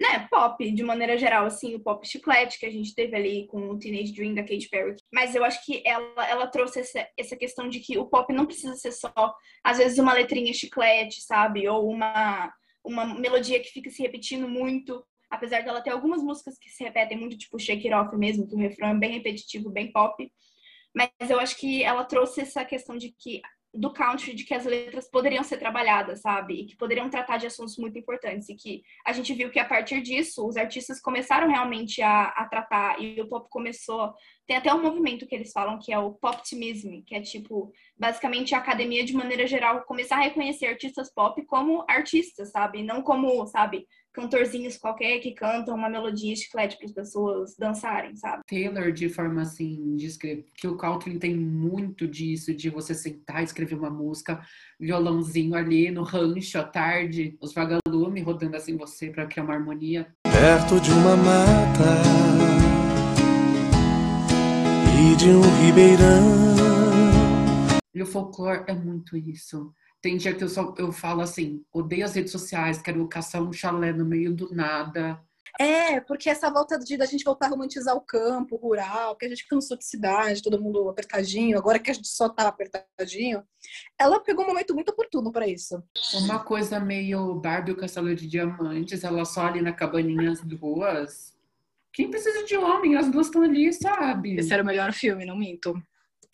S6: né, pop, de maneira geral, assim, o pop chiclete que a gente teve ali com o Teenage Dream da Katy Perry. Mas eu acho que ela, ela trouxe essa, essa questão de que o pop não precisa ser só, às vezes, uma letrinha chiclete, sabe? Ou uma, uma melodia que fica se repetindo muito. Apesar dela ter algumas músicas que se repetem muito, tipo Shake It Off mesmo, que o refrão é bem repetitivo, bem pop. Mas eu acho que ela trouxe essa questão de que do country de que as letras poderiam ser trabalhadas, sabe? E que poderiam tratar de assuntos muito importantes. E que a gente viu que a partir disso, os artistas começaram realmente a, a tratar, e o pop começou. Tem até um movimento que eles falam que é o Poptimism, que é tipo, basicamente a academia, de maneira geral, começar a reconhecer artistas pop como artistas, sabe? Não como, sabe, cantorzinhos qualquer que cantam uma melodia chiclete para as pessoas dançarem, sabe?
S5: Taylor, de forma assim, de escrever, que o country tem muito disso, de você sentar e escrever uma música, violãozinho ali no rancho à tarde, os vagalumes rodando assim você para criar uma harmonia.
S9: perto de uma mata e de um ribeirão.
S5: E o folclore é muito isso. Tem dia que eu só eu falo assim, odeio as redes sociais, quero caçar um chalé no meio do nada.
S8: É, porque essa volta de da gente voltar a romantizar o campo rural, que a gente cansou de cidade, todo mundo apertadinho, agora que a gente só tá apertadinho, ela pegou um momento muito oportuno para isso.
S5: Uma coisa meio Barbie o Castelo de Diamantes, ela só ali na cabaninha as duas. Quem precisa de homem? As duas estão ali, sabe?
S8: Esse era o melhor filme, não minto.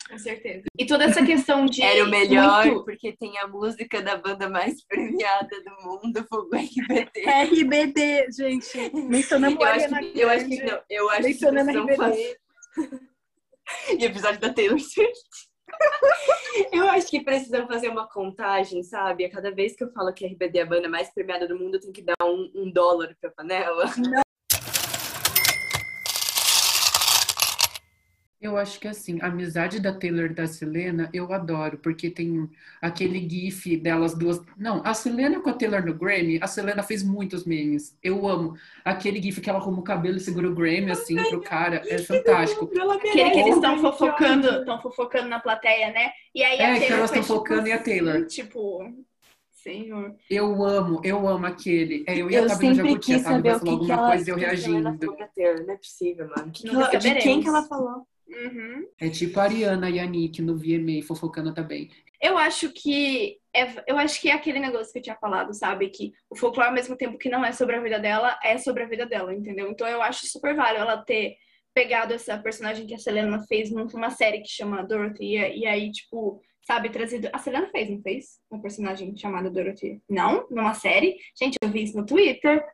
S6: Com certeza. E toda essa questão de.
S1: Era o melhor,
S6: muito-
S1: porque tem a música da banda mais premiada do mundo, Fogo RBD.
S8: RBD, gente. Mencionamos
S1: Eu acho, que, eu acho que não, eu acho que
S8: Mencionando
S1: precisam
S8: RBD.
S1: fazer. E episódio da Taylor Swift. Eu acho que precisam fazer uma contagem, sabe? A cada vez que eu falo que a RBD é a banda mais premiada do mundo, eu tenho que dar um, um dólar pra panela.
S5: Eu acho que assim, a amizade da Taylor e da Selena, eu adoro, porque tem aquele gif delas duas. Não, a Selena com a Taylor no Grammy, a Selena fez muitos memes. Eu amo. Aquele gif que ela arruma o cabelo e segura o Grammy assim pro cara, é fantástico.
S6: Aquele que eles estão fofocando, estão fofocando na plateia, né? E aí a
S5: É, que
S6: Taylor
S5: elas
S6: foi,
S5: estão focando e a Taylor.
S6: assim, Tipo, senhor.
S5: Eu amo, eu amo aquele. É, eu ia
S1: Eu
S5: estar vendo
S1: sempre
S5: Jabuti, a
S1: quis saber o que, que
S5: alguma
S1: ela,
S5: coisa e eu
S1: que que
S5: reagindo.
S1: falou pra Taylor. Não é possível, mano. Que que ela- de quem que ela falou?
S6: Uhum.
S5: É tipo a Ariana e a Nick no VMA fofocando também.
S6: Eu acho que é, eu acho que é aquele negócio que eu tinha falado, sabe? Que o folclore, ao mesmo tempo que não é sobre a vida dela, é sobre a vida dela, entendeu? Então eu acho super válido ela ter pegado essa personagem que a Selena fez numa série que chama Dorothy, e, aí, tipo, sabe, trazido. A Selena fez, não fez? Uma personagem chamada Dorothy. Não? Numa série? Gente, eu vi isso no Twitter.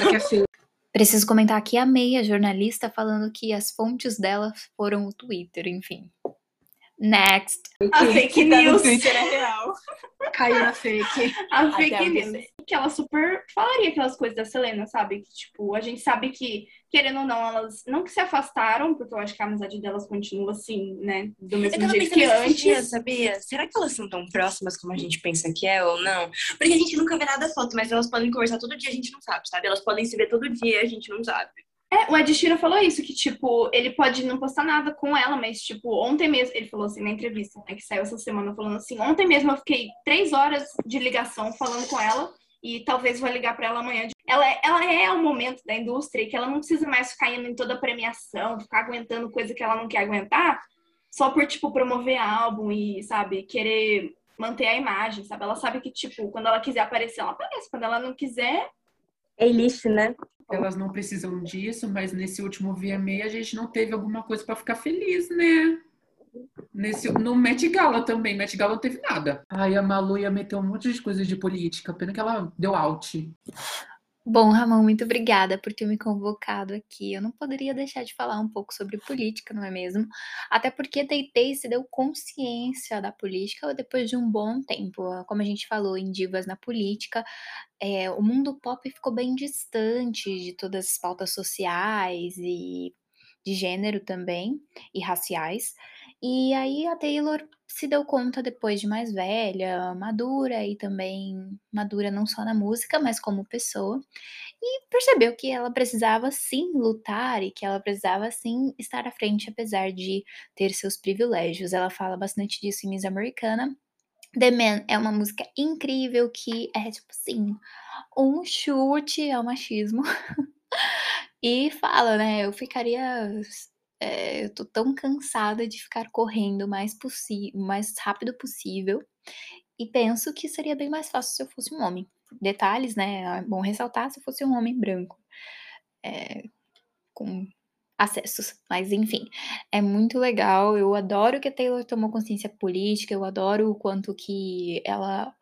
S8: É que assim,
S2: Preciso comentar aqui a Meia, jornalista, falando que as fontes dela foram o Twitter, enfim. Next.
S6: A fake
S1: que tá
S6: news.
S1: Twitter é real.
S8: caiu na fake.
S6: A
S1: Até
S6: fake news. Que ela super falaria aquelas coisas da Selena, sabe? Que, tipo, a gente sabe que, querendo ou não, elas não que se afastaram, porque eu acho que a amizade delas continua assim, né? Do mesmo jeito que antes.
S1: dias, sabia? Será que elas são tão próximas como a gente pensa que é ou não? Porque a gente nunca vê nada foto, mas elas podem conversar todo dia, a gente não sabe, sabe? Elas podem se ver todo dia, a gente não sabe.
S6: É, o Ed Sheeran falou isso, que, tipo, ele pode não postar nada com ela, mas, tipo, ontem mesmo, ele falou assim na entrevista, né, que saiu essa semana, falando assim, ontem mesmo eu fiquei três horas de ligação falando com ela e talvez vou ligar pra ela amanhã. Ela, é- ela é um momento da indústria que ela não precisa mais ficar indo em toda premiação, ficar aguentando coisa que ela não quer aguentar, só por, tipo, promover álbum e, sabe, querer manter a imagem, sabe? Ela sabe que, tipo, quando ela quiser aparecer, ela aparece. Quando ela não quiser,
S1: É ilícito, né?
S5: Elas não precisam disso, mas nesse último VMA a gente não teve alguma coisa pra ficar feliz, né? Nesse, no Met Gala também. Met Gala não teve nada. Ai, a Malu ia meter um monte de coisas de política. Pena que ela deu out.
S2: Bom, Ramon, muito obrigada por ter me convocado aqui. Eu não poderia deixar de falar um pouco sobre política, não é mesmo? Até porque Teitei se deu consciência da política depois de um bom tempo. Como a gente falou em Divas na Política, é, o mundo pop ficou bem distante de todas as pautas sociais e de gênero também, e raciais. E aí a Taylor se deu conta depois de mais velha, madura e também madura não só na música, mas como pessoa, e percebeu que ela precisava sim lutar e que ela precisava sim estar à frente apesar de ter seus privilégios. Ela fala bastante disso em Miss Americana. The Man é uma música incrível que é tipo assim, um chute ao machismo. e fala, né? Eu ficaria é, eu tô tão cansada de ficar correndo o mais, mais rápido possível e penso que seria bem mais fácil se eu fosse um homem. Detalhes, né? É bom ressaltar se eu fosse um homem branco, é, com acessos, mas enfim, é muito legal. Eu adoro que a Taylor tomou consciência política, eu adoro o quanto que ela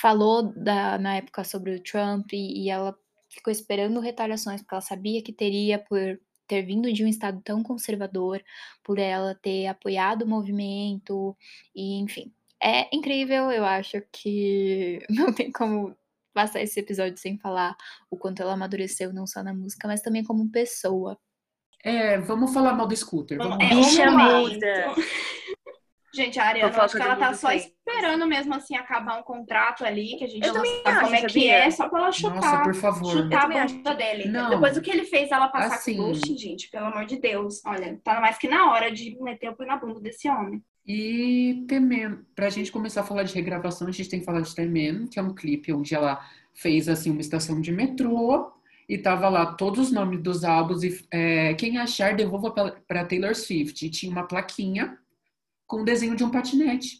S2: falou da, na época sobre o Trump e, e ela ficou esperando retaliações porque ela sabia que teria por ter vindo de um estado tão conservador, por ela ter apoiado o movimento, e enfim. É incrível, eu acho que não tem como passar esse episódio sem falar o quanto ela amadureceu, não só na música, mas também como pessoa.
S5: É, vamos falar mal do Scooter. Vamos
S6: é, Bicha muda. Gente, a Ariana, acho que ela tá só esperando mesmo assim acabar um contrato ali, que a gente eu não sabe como é que é, só pra ela chutar.
S5: Nossa, por favor.
S6: Chutar a bunda dele. Não. Depois do que ele fez ela passar assim, com Bush, gente, pelo amor de Deus. Olha, tá mais que na hora de meter o pé na bunda desse homem.
S5: E Temen, pra gente começar a falar de regravação, a gente tem que falar de Temen, que é um clipe onde ela fez assim uma estação de metrô e tava lá todos os nomes dos álbuns e é, quem achar devolva para Taylor Swift. E tinha uma plaquinha com o desenho de um patinete.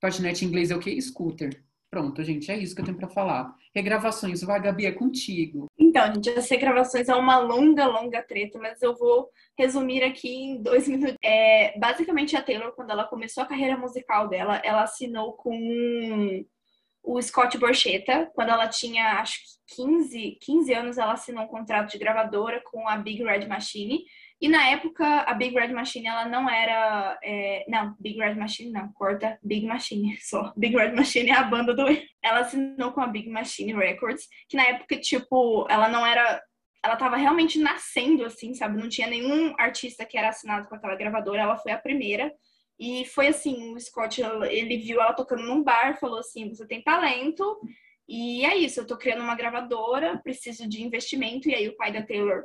S5: Patinete em inglês é o quê? Scooter. Pronto, gente, é isso que eu tenho para falar. Regravações, vai, Gabi, é contigo.
S6: Então, gente, as regravações é uma longa, longa treta, mas eu vou resumir aqui em dois minutos. É, basicamente, a Taylor, quando ela começou a carreira musical dela, ela assinou com o Scott Borchetta. Quando ela tinha, acho que 15, 15 anos, ela assinou um contrato de gravadora com a Big Red Machine. E na época, a Big Red Machine, ela não era. É, não, Big Red Machine não, corta Big Machine só. Big Red Machine é a banda do. Ela assinou com a Big Machine Records, que na época, tipo, ela não era. Ela tava realmente nascendo, assim, sabe? Não tinha nenhum artista que era assinado com aquela gravadora, ela foi a primeira. E foi assim: o Scott, ele viu ela tocando num bar, falou assim: você tem talento. E é isso, eu tô criando uma gravadora, preciso de investimento. E aí o pai da Taylor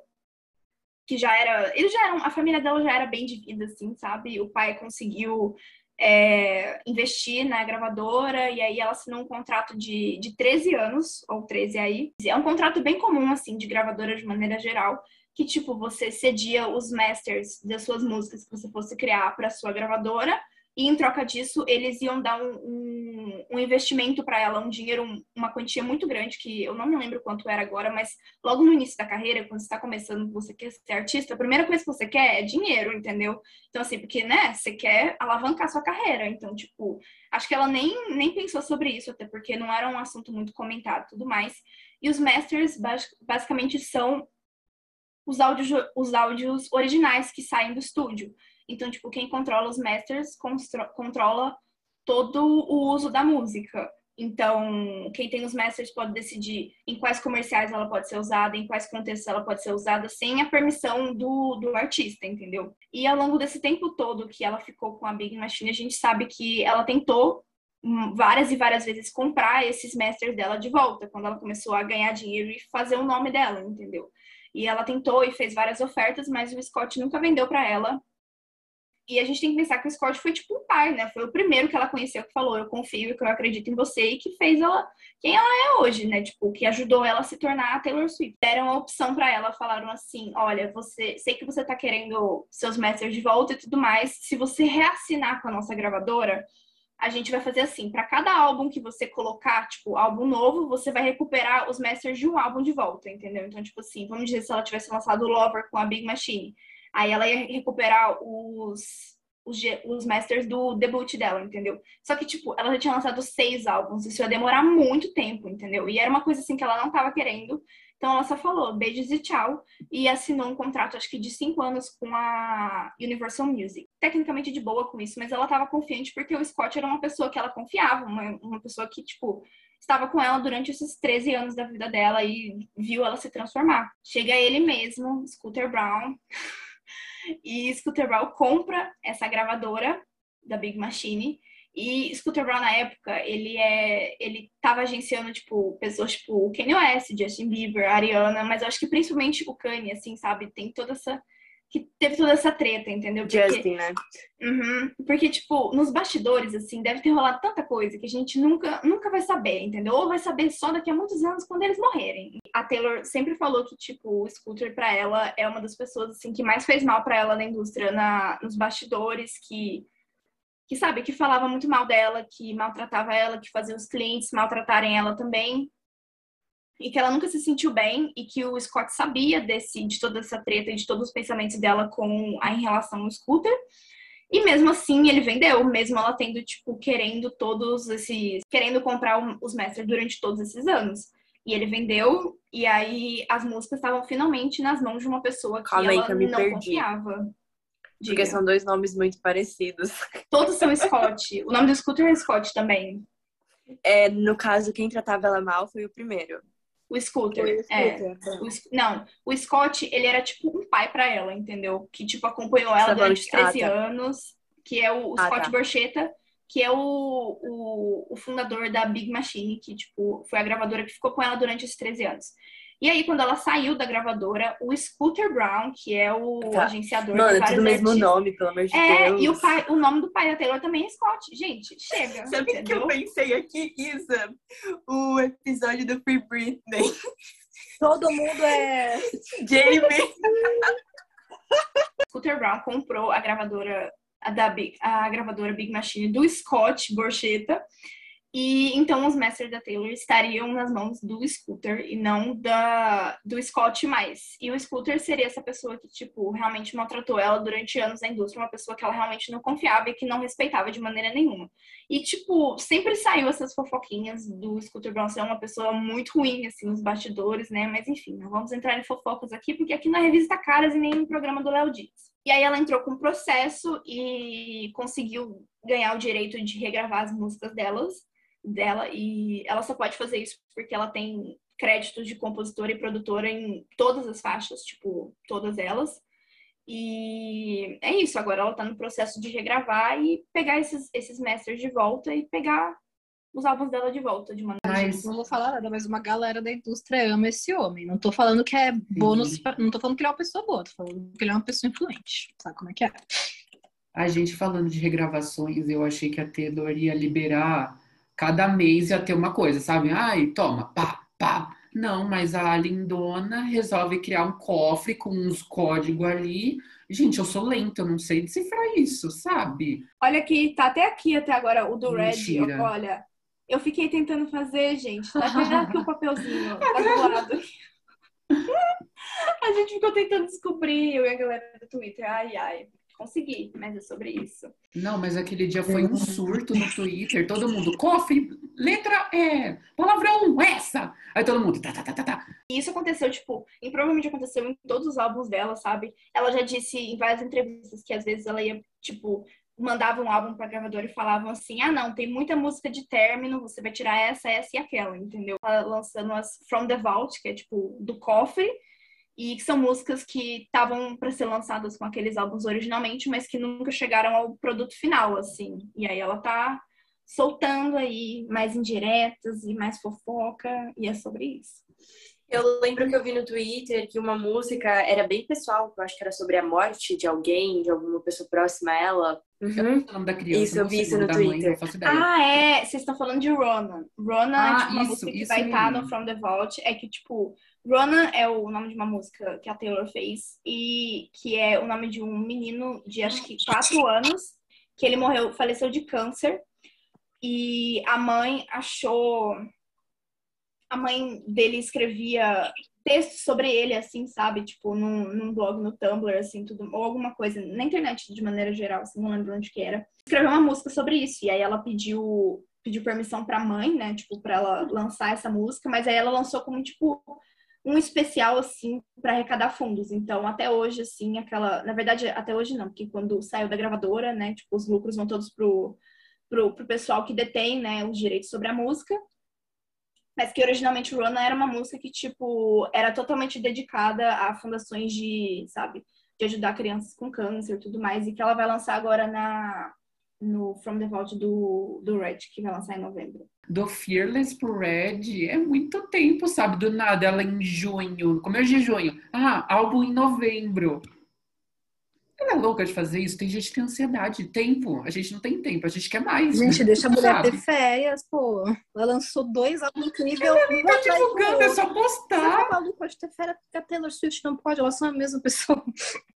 S6: que já era. Eles já eram. A família dela já era bem de vida, assim, sabe? O pai conseguiu é, investir na gravadora e aí ela assinou um contrato de, de 13 anos, ou 13 aí. É um contrato bem comum, assim, de gravadora de maneira geral, que, tipo, você cedia os masters das suas músicas que você fosse criar para sua gravadora e em troca disso eles iam dar um, um, um investimento para ela, um dinheiro, um, uma quantia muito grande, que eu não me lembro quanto era agora, mas logo no início da carreira, quando você está começando, você quer ser artista, a primeira coisa que você quer é dinheiro, entendeu? Então, assim, porque, né, você quer alavancar sua carreira, então, tipo, acho que ela nem, nem pensou sobre isso, até porque não era um assunto muito comentado e tudo mais. E os masters, basicamente, são os áudios, os áudios originais que saem do estúdio. Então, tipo, quem controla os masters controla todo o uso da música. Então, quem tem os masters pode decidir em quais comerciais ela pode ser usada, em quais contextos ela pode ser usada, sem a permissão do, do artista, entendeu? E ao longo desse tempo todo que ela ficou com a Big Machine, a gente sabe que ela tentou várias e várias vezes comprar esses masters dela de volta, quando ela começou a ganhar dinheiro e fazer o nome dela, entendeu? E ela tentou e fez várias ofertas, mas o Scott nunca vendeu para ela e a gente tem que pensar que o Scott foi tipo um pai, né? Foi o primeiro que ela conheceu que falou: Eu confio, que eu acredito em você, e que fez ela quem ela é hoje, né? Tipo, que ajudou ela a se tornar a Taylor Swift. Deram a opção para ela, falaram assim: Olha, você sei que você tá querendo seus masters de volta e tudo mais. Se você reassinar com a nossa gravadora, a gente vai fazer assim: para cada álbum que você colocar, tipo, álbum novo, você vai recuperar os masters de um álbum de volta, entendeu? Então, tipo assim, vamos dizer se ela tivesse lançado Lover com a Big Machine Aí ela ia recuperar os, os, os masters do debut dela, entendeu? Só que, tipo, ela já tinha lançado seis álbuns, isso ia demorar muito tempo, entendeu? E era uma coisa assim que ela não tava querendo. Então ela só falou beijos e tchau e assinou um contrato, acho que de cinco anos com a Universal Music. Tecnicamente de boa com isso, mas ela tava confiante porque o Scott era uma pessoa que ela confiava, uma, uma pessoa que, tipo, estava com ela durante esses 13 anos da vida dela e viu ela se transformar. Chega ele mesmo, Scooter Brown, e Scooter Brown compra essa gravadora da Big Machine. E Scooter Brown, na época, ele é. Ele tava agenciando, tipo, pessoas tipo Kanye West, Justin Bieber, Ariana, mas eu acho que principalmente o Kanye, assim, sabe, tem toda essa. Que teve toda essa treta, entendeu? Porque-
S1: Justin, né?
S6: Uhum. Porque, tipo, nos bastidores, assim, deve ter rolado tanta coisa que a gente nunca, nunca vai saber, entendeu? Ou vai saber só daqui a muitos anos quando eles morrerem. A Taylor sempre falou que, tipo, o Scooter pra ela é uma das pessoas, assim, que mais fez mal pra ela na indústria, na, nos bastidores, que, que, sabe, que falava muito mal dela, que maltratava ela, que fazia os clientes maltratarem ela também. E que ela nunca se sentiu bem e que o Scott sabia desse, de toda essa treta e de todos os pensamentos dela com a em relação ao Scooter. E mesmo assim, ele vendeu, mesmo ela tendo, tipo, querendo todos esses. querendo comprar os Masters durante todos esses anos. E ele vendeu, e aí as músicas estavam finalmente nas mãos de uma pessoa que
S1: Calma aí
S6: ela
S1: que eu me
S6: não
S1: perdi.
S6: confiava.
S1: Porque
S6: Diga.
S1: são dois nomes muito parecidos.
S6: Todos são Scott. O nome do Scooter é Scott também.
S1: É, no caso, quem tratava ela mal foi o primeiro.
S6: O Scooter.
S1: Foi o
S6: É.
S1: Scooter.
S6: O Sc- não, o Scott, ele era tipo um pai pra ela, entendeu? Que, tipo, acompanhou ela
S1: tá
S6: durante
S1: que- ah,
S6: 13
S1: tá.
S6: anos. Que é o, o
S1: Ah,
S6: Scott
S1: tá.
S6: Borchetta, que é o, o, o fundador da Big Machine, que, tipo, foi a gravadora que ficou com ela durante esses 13 anos. E aí, quando ela saiu da gravadora, o Scooter Brown, que é o
S1: Tá.
S6: agenciador
S1: Mano,
S6: de
S1: é
S6: vários
S1: tudo o mesmo
S6: artistas-
S1: nome, pelo amor de
S6: É,
S1: Deus.
S6: e o, pai, o nome do pai da Taylor também é Scott. Gente, chega.
S1: Sabe o que eu pensei aqui, Isa? O episódio do Free Britney.
S8: Todo mundo é.
S1: Jamie.
S6: Scooter Brown comprou a gravadora a, da Big, a gravadora Big Machine do Scott Borchetta. E então os masters da Taylor estariam nas mãos do Scooter e não da do Scott mais. E o Scooter seria essa pessoa que, tipo, realmente maltratou ela durante anos na indústria, uma pessoa que ela realmente não confiava e que não respeitava de maneira nenhuma. E, tipo, sempre saiu essas fofoquinhas do Scooter Brown ser uma pessoa muito ruim, assim, nos bastidores, né? Mas enfim, não vamos entrar em fofocas aqui, porque aqui na revista Caras e nem no programa do Léo Dias. E aí ela entrou com o processo e conseguiu ganhar o direito de regravar as músicas delas, dela, e ela só pode fazer isso porque ela tem créditos de compositora e produtora em todas as faixas, tipo, todas elas. E é isso, agora ela tá no processo de regravar e pegar esses, esses masters de volta e pegar os álbuns dela de volta de maneira.
S5: Mas
S8: Não vou falar nada, mas uma galera da indústria ama esse homem. Não tô falando que é bônus, pra- não tô falando que ele é uma pessoa boa, tô falando que ele é uma pessoa influente. Sabe como é que é?
S5: a gente falando de regravações, eu achei que a Taylor ia liberar cada mês ia ter uma coisa, sabe? Ai, toma, pá, pá. Não, mas a lindona resolve criar um cofre com uns códigos ali. Gente, eu sou lenta, eu não sei decifrar isso, sabe?
S6: Olha aqui, tá até aqui até agora o do Red.
S5: Mentira.
S6: Olha, eu fiquei tentando fazer, gente. Tá vendo aqui o papelzinho? Tá do lado. A gente ficou tentando descobrir, eu e a galera do Twitter. Ai, ai. Consegui, mas é sobre isso.
S5: Não, mas aquele dia foi um surto no Twitter, todo mundo, cofre, letra é, palavrão, essa. Aí todo mundo, tá, tá, tá, tá, tá.
S6: E isso aconteceu, tipo, e provavelmente aconteceu em todos os álbuns dela, sabe? Ela já disse em várias entrevistas que às vezes ela ia, tipo, mandava um álbum pra gravadora e falavam assim: ah, não, tem muita música de término, você vai tirar essa, essa e aquela, entendeu? Ela lançando as From the Vault, que é tipo do cofre, e que são músicas que estavam para ser lançadas com aqueles álbuns originalmente, mas que nunca chegaram ao produto final, assim. E aí ela tá soltando aí mais indiretas e mais fofoca, e é sobre isso.
S1: Eu lembro que eu vi no Twitter que uma música era bem pessoal, que eu acho que era sobre a morte de alguém, de alguma pessoa próxima a ela.
S5: Eu não sei o nome da criança,
S1: Isso, eu vi isso no
S5: mãe,
S1: Twitter.
S5: ideia.
S6: Ah, é. Vocês estão falando de Ronan. Ronan
S5: Ah,
S6: é tipo uma
S5: isso,
S6: música que vai estar
S5: mesmo.
S6: no From the Vault. É que, tipo, Ronan é o nome de uma música que a Taylor fez. E que é o nome de um menino de acho que quatro anos. Que ele morreu, faleceu de câncer. E a mãe achou. A mãe dele escrevia textos sobre ele, assim, sabe? Tipo, num, num blog no Tumblr, assim, tudo, ou alguma coisa, na internet de maneira geral, assim, não lembro onde que era. Escreveu uma música sobre isso, e aí ela pediu, pediu permissão pra mãe, né, tipo, pra ela lançar essa música, mas aí ela lançou como, tipo, um especial, assim, para arrecadar fundos. Então, até hoje, assim, aquela. Na verdade, até hoje não, porque quando saiu da gravadora, né, tipo, os lucros vão todos pro, pro, pro pessoal que detém, né, os direitos sobre a música. Mas que originalmente Rona era uma música que, tipo, era totalmente dedicada a fundações de, sabe, de ajudar crianças com câncer e tudo mais, e que ela vai lançar agora na, no From the Vault do, do Red, que vai lançar em novembro.
S5: Do Fearless pro Red é muito tempo, sabe? Do nada, ela em junho, começo de junho. Ah, álbum em novembro. Ela é louca de fazer isso. Tem gente que tem ansiedade, tempo. A gente não tem tempo, a gente quer mais.
S8: Gente, deixa a mulher
S5: sabe?
S8: ter férias, pô. Ela lançou dois álbuns incríveis.
S5: Ela nem tá divulgando, é só
S8: Você
S5: postar.
S8: tá maluco, pode ter férias, porque a Taylor Swift não pode, elas são a mesma pessoa.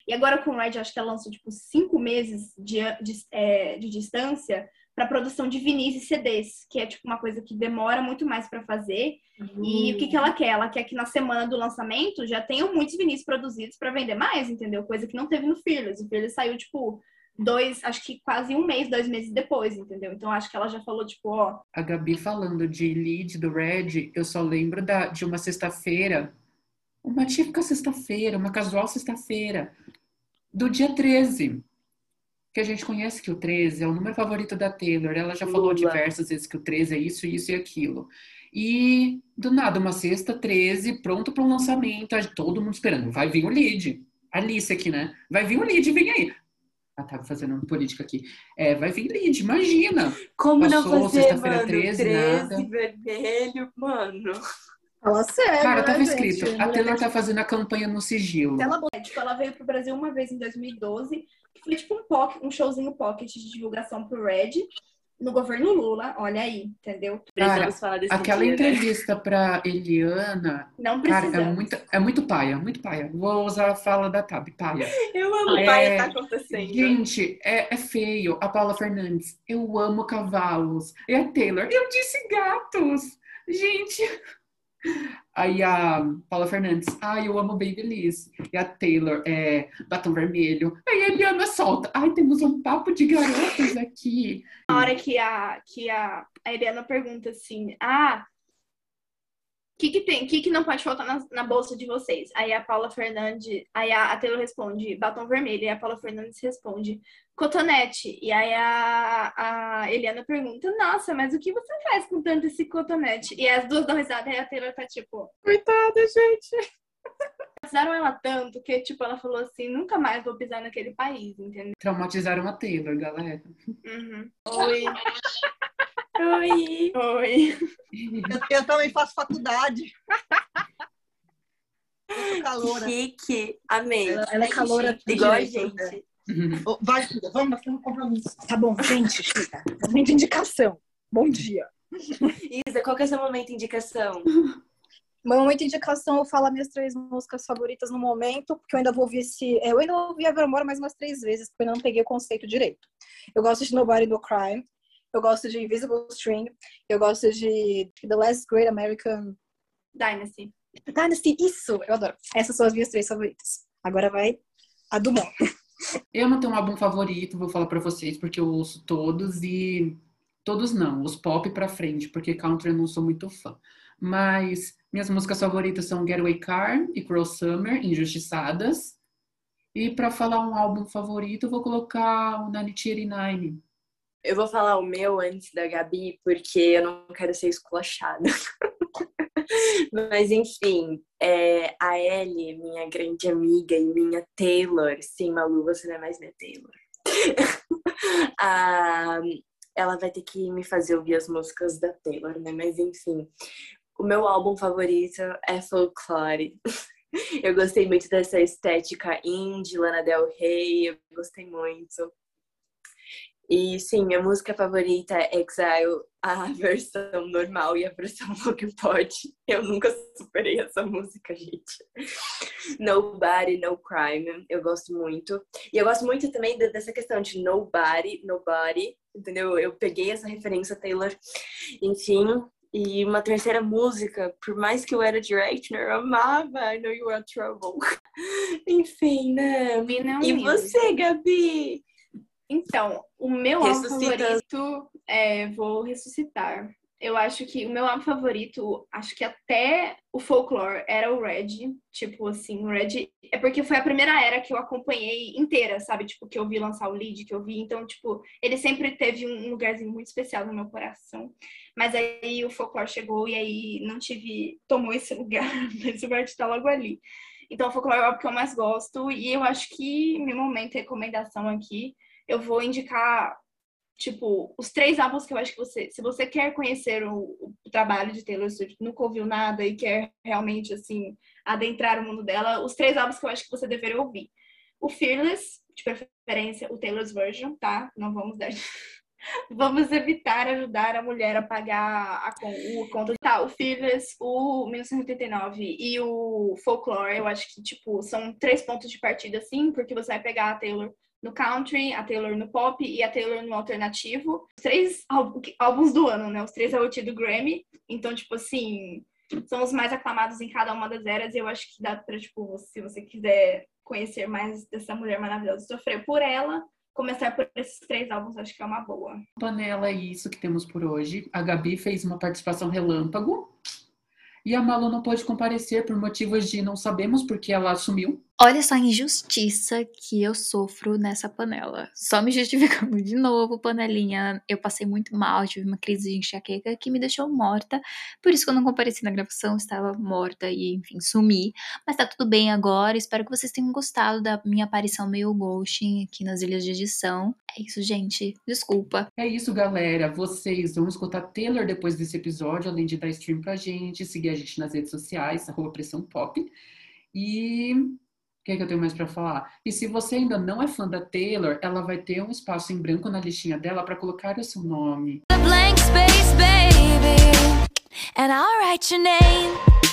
S6: E agora com o Red, acho que ela lançou, tipo, cinco meses de, de, é, de distância para produção de vinis e CDs, que é, tipo, uma coisa que demora muito mais para fazer. E o que, que ela quer? Ela quer que na semana do lançamento já tenham muitos vinis produzidos para vender mais, entendeu? Coisa que não teve no Fearless. O Fearless saiu, tipo, dois, acho que quase um mês, dois meses depois, entendeu? Então acho que ela já falou, tipo, ó,
S5: A Gabi falando de lead do Red, eu só lembro da, de uma sexta-feira, uma típica sexta-feira, uma casual sexta-feira, do dia 13. Que a gente conhece que o 13 é o número favorito da Taylor. Ela já falou
S1: Lula.
S5: diversas vezes que o 13 é isso, isso e aquilo. E do nada, uma sexta, 13, pronto para um lançamento. Todo mundo esperando. Vai vir o lead. Alice aqui, né? Vai vir o lead, vem aí. Ah, tá fazendo política aqui. É, vai vir lead, imagina.
S1: Como não
S5: Passou
S1: fazer,
S5: sexta-feira
S1: mano?
S5: 13,
S1: 13,
S5: nada.
S1: vermelho, mano.
S8: Fala sério,
S5: Cara,
S8: né,
S5: tava
S8: gente?
S5: escrito, a Taylor tá fazendo a campanha no sigilo.
S6: ela, tipo, ela veio pro Brasil uma vez em 2012, que foi tipo um, pocket, um showzinho pocket de divulgação pro Red, no governo Lula, olha aí, entendeu?
S5: Cara,
S1: Precisamos falar desse
S5: Aquela
S1: dia, né?
S5: entrevista pra Eliana,
S6: Não
S5: cara,
S6: precisamos.
S5: é muito, é muito paia, muito paia. Vou usar a fala da Tab, paia.
S1: Eu amo
S5: É,
S1: o pai tá acontecendo.
S5: Gente, é, é feio. A Paula Fernandes, eu amo cavalos. E a Taylor, eu disse gatos. Gente. Aí a Paula Fernandes, ai, eu amo Babyliss. E a Taylor, é, batom vermelho. Aí a Eliana solta, ai, temos um papo de garotas aqui.
S6: Na hora que a, que a, a Eliana pergunta assim, ah, que que tem, o que que não pode faltar na, na bolsa de vocês? Aí a Paula Fernandes, aí a, a Taylor responde, batom vermelho, e a Paula Fernandes responde, cotonete. E aí a, a Eliana pergunta, nossa, mas o que você faz com tanto esse cotonete? E as duas dão risada, e a Taylor tá tipo,
S1: Coitada, gente.
S6: pisaram ela tanto que, tipo, ela falou assim, nunca mais vou pisar naquele país, entendeu?
S5: Traumatizaram a Taylor, galera.
S6: Uhum.
S1: Oi. Oi.
S6: Oi.
S10: Eu, eu também faço faculdade. Caloura.
S1: Chique. Amei.
S8: Ela- ela é caloura.
S1: Igual a gente.
S10: Ô, Vai, filha, vamos, nós temos um compromisso.
S8: Tá bom, gente, chega. Momento de indicação. Bom dia.
S1: Isa, qual que é o seu momento de indicação?
S8: Meu momento de indicação, eu falo as minhas três músicas favoritas no momento, porque eu ainda vou ouvir esse. é, Eu ainda vou ouvir Evermore mais umas três vezes, porque eu ainda não peguei o conceito direito. Eu gosto de Nobody No Crime, eu gosto de Invisible String, eu gosto de The Last Great American
S6: Dynasty.
S8: Dynasty, isso! Eu adoro. Essas são as minhas três favoritas. Agora vai a do Mon.
S5: Eu não tenho um álbum favorito, vou falar pra vocês, porque eu ouço todos e. Todos não, os pop pra frente, porque country eu não sou muito fã. Mas minhas músicas favoritas são Getaway Car e Cruel Summer, Injustiçadas. E pra falar um álbum favorito, eu vou colocar o 1989.
S1: Eu vou falar o meu antes da Gabi, porque eu não quero ser esculachada. Mas enfim, é, a Ellie, minha grande amiga e minha Taylor, sim, Malu, você não é mais minha Taylor. Ah, ela vai ter que me fazer ouvir as músicas da Taylor, né? Mas enfim, o meu álbum favorito é Folklore. Eu gostei muito dessa estética indie, Lana Del Rey, eu gostei muito. E sim, minha música favorita é Exile, a versão normal e a versão Logan Pod. Eu nunca superei essa música, gente. Nobody, No Crime, eu gosto muito. E eu gosto muito também de- dessa questão de Nobody, Nobody, entendeu? Eu peguei essa referência, Taylor. Enfim, E uma terceira música, por mais que eu era Directioner, eu amava I Know You Are Trouble. Enfim, né? E você, Gabi?
S6: Então, o meu álbum favorito é Vou Ressuscitar. Eu acho que o meu álbum favorito, acho que até o Folklore era o Red. Tipo assim, o Red. É porque foi a primeira era que eu acompanhei inteira, sabe? Tipo, que eu vi lançar o lead, que eu vi. Então, tipo, ele sempre teve um lugarzinho muito especial no meu coração. Mas aí o Folklore chegou e aí não tive. tomou esse lugar. Mas o Red tá logo ali. Então, o Folklore é o álbum que eu mais gosto. E eu acho que, meu momento de recomendação aqui, eu vou indicar tipo, os três álbuns que eu acho que você, se você quer conhecer o, o trabalho de Taylor Swift, nunca ouviu nada e quer realmente, assim, adentrar o mundo dela, os três álbuns que eu acho que você deveria ouvir. O Fearless, de preferência, o Taylor's Version, tá? Não vamos dar... Vamos evitar ajudar a mulher a pagar a, o conta. Tá, o Fearless, o 1989 e o Folklore, eu acho que, tipo, são três pontos de partida, sim, porque você vai pegar a Taylor no country, a Taylor no pop e a Taylor no alternativo. Os três álbuns do ano, né? Os três é o do Grammy. Então, tipo assim, são os mais aclamados em cada uma das eras. E eu acho que dá pra, tipo, se você quiser conhecer mais dessa mulher maravilhosa, sofrer por ela, começar por esses três álbuns, acho que é uma boa.
S5: Panela é isso que temos por hoje. A Gabi fez uma participação relâmpago. E a Malu não pôde comparecer por motivos de não sabemos porque ela assumiu.
S2: Olha só a injustiça que eu sofro nessa panela. Só me justificando de novo, panelinha. Eu passei muito mal, tive uma crise de enxaqueca que me deixou morta. Por isso que eu não compareci na gravação, estava morta e, enfim, sumi. Mas tá tudo bem agora. Espero que vocês tenham gostado da minha aparição meio ghosting aqui nas ilhas de edição. É isso, gente. Desculpa.
S5: É isso, galera. Vocês vão escutar Taylor depois desse episódio, além de dar stream pra gente, seguir a gente nas redes sociais, arroba Pressão Pop. E o que, é que eu tenho mais pra falar? E se você ainda não é fã da Taylor, ela vai ter um espaço em branco na listinha dela pra colocar o seu nome.
S4: blank space, baby, and I'll write your name.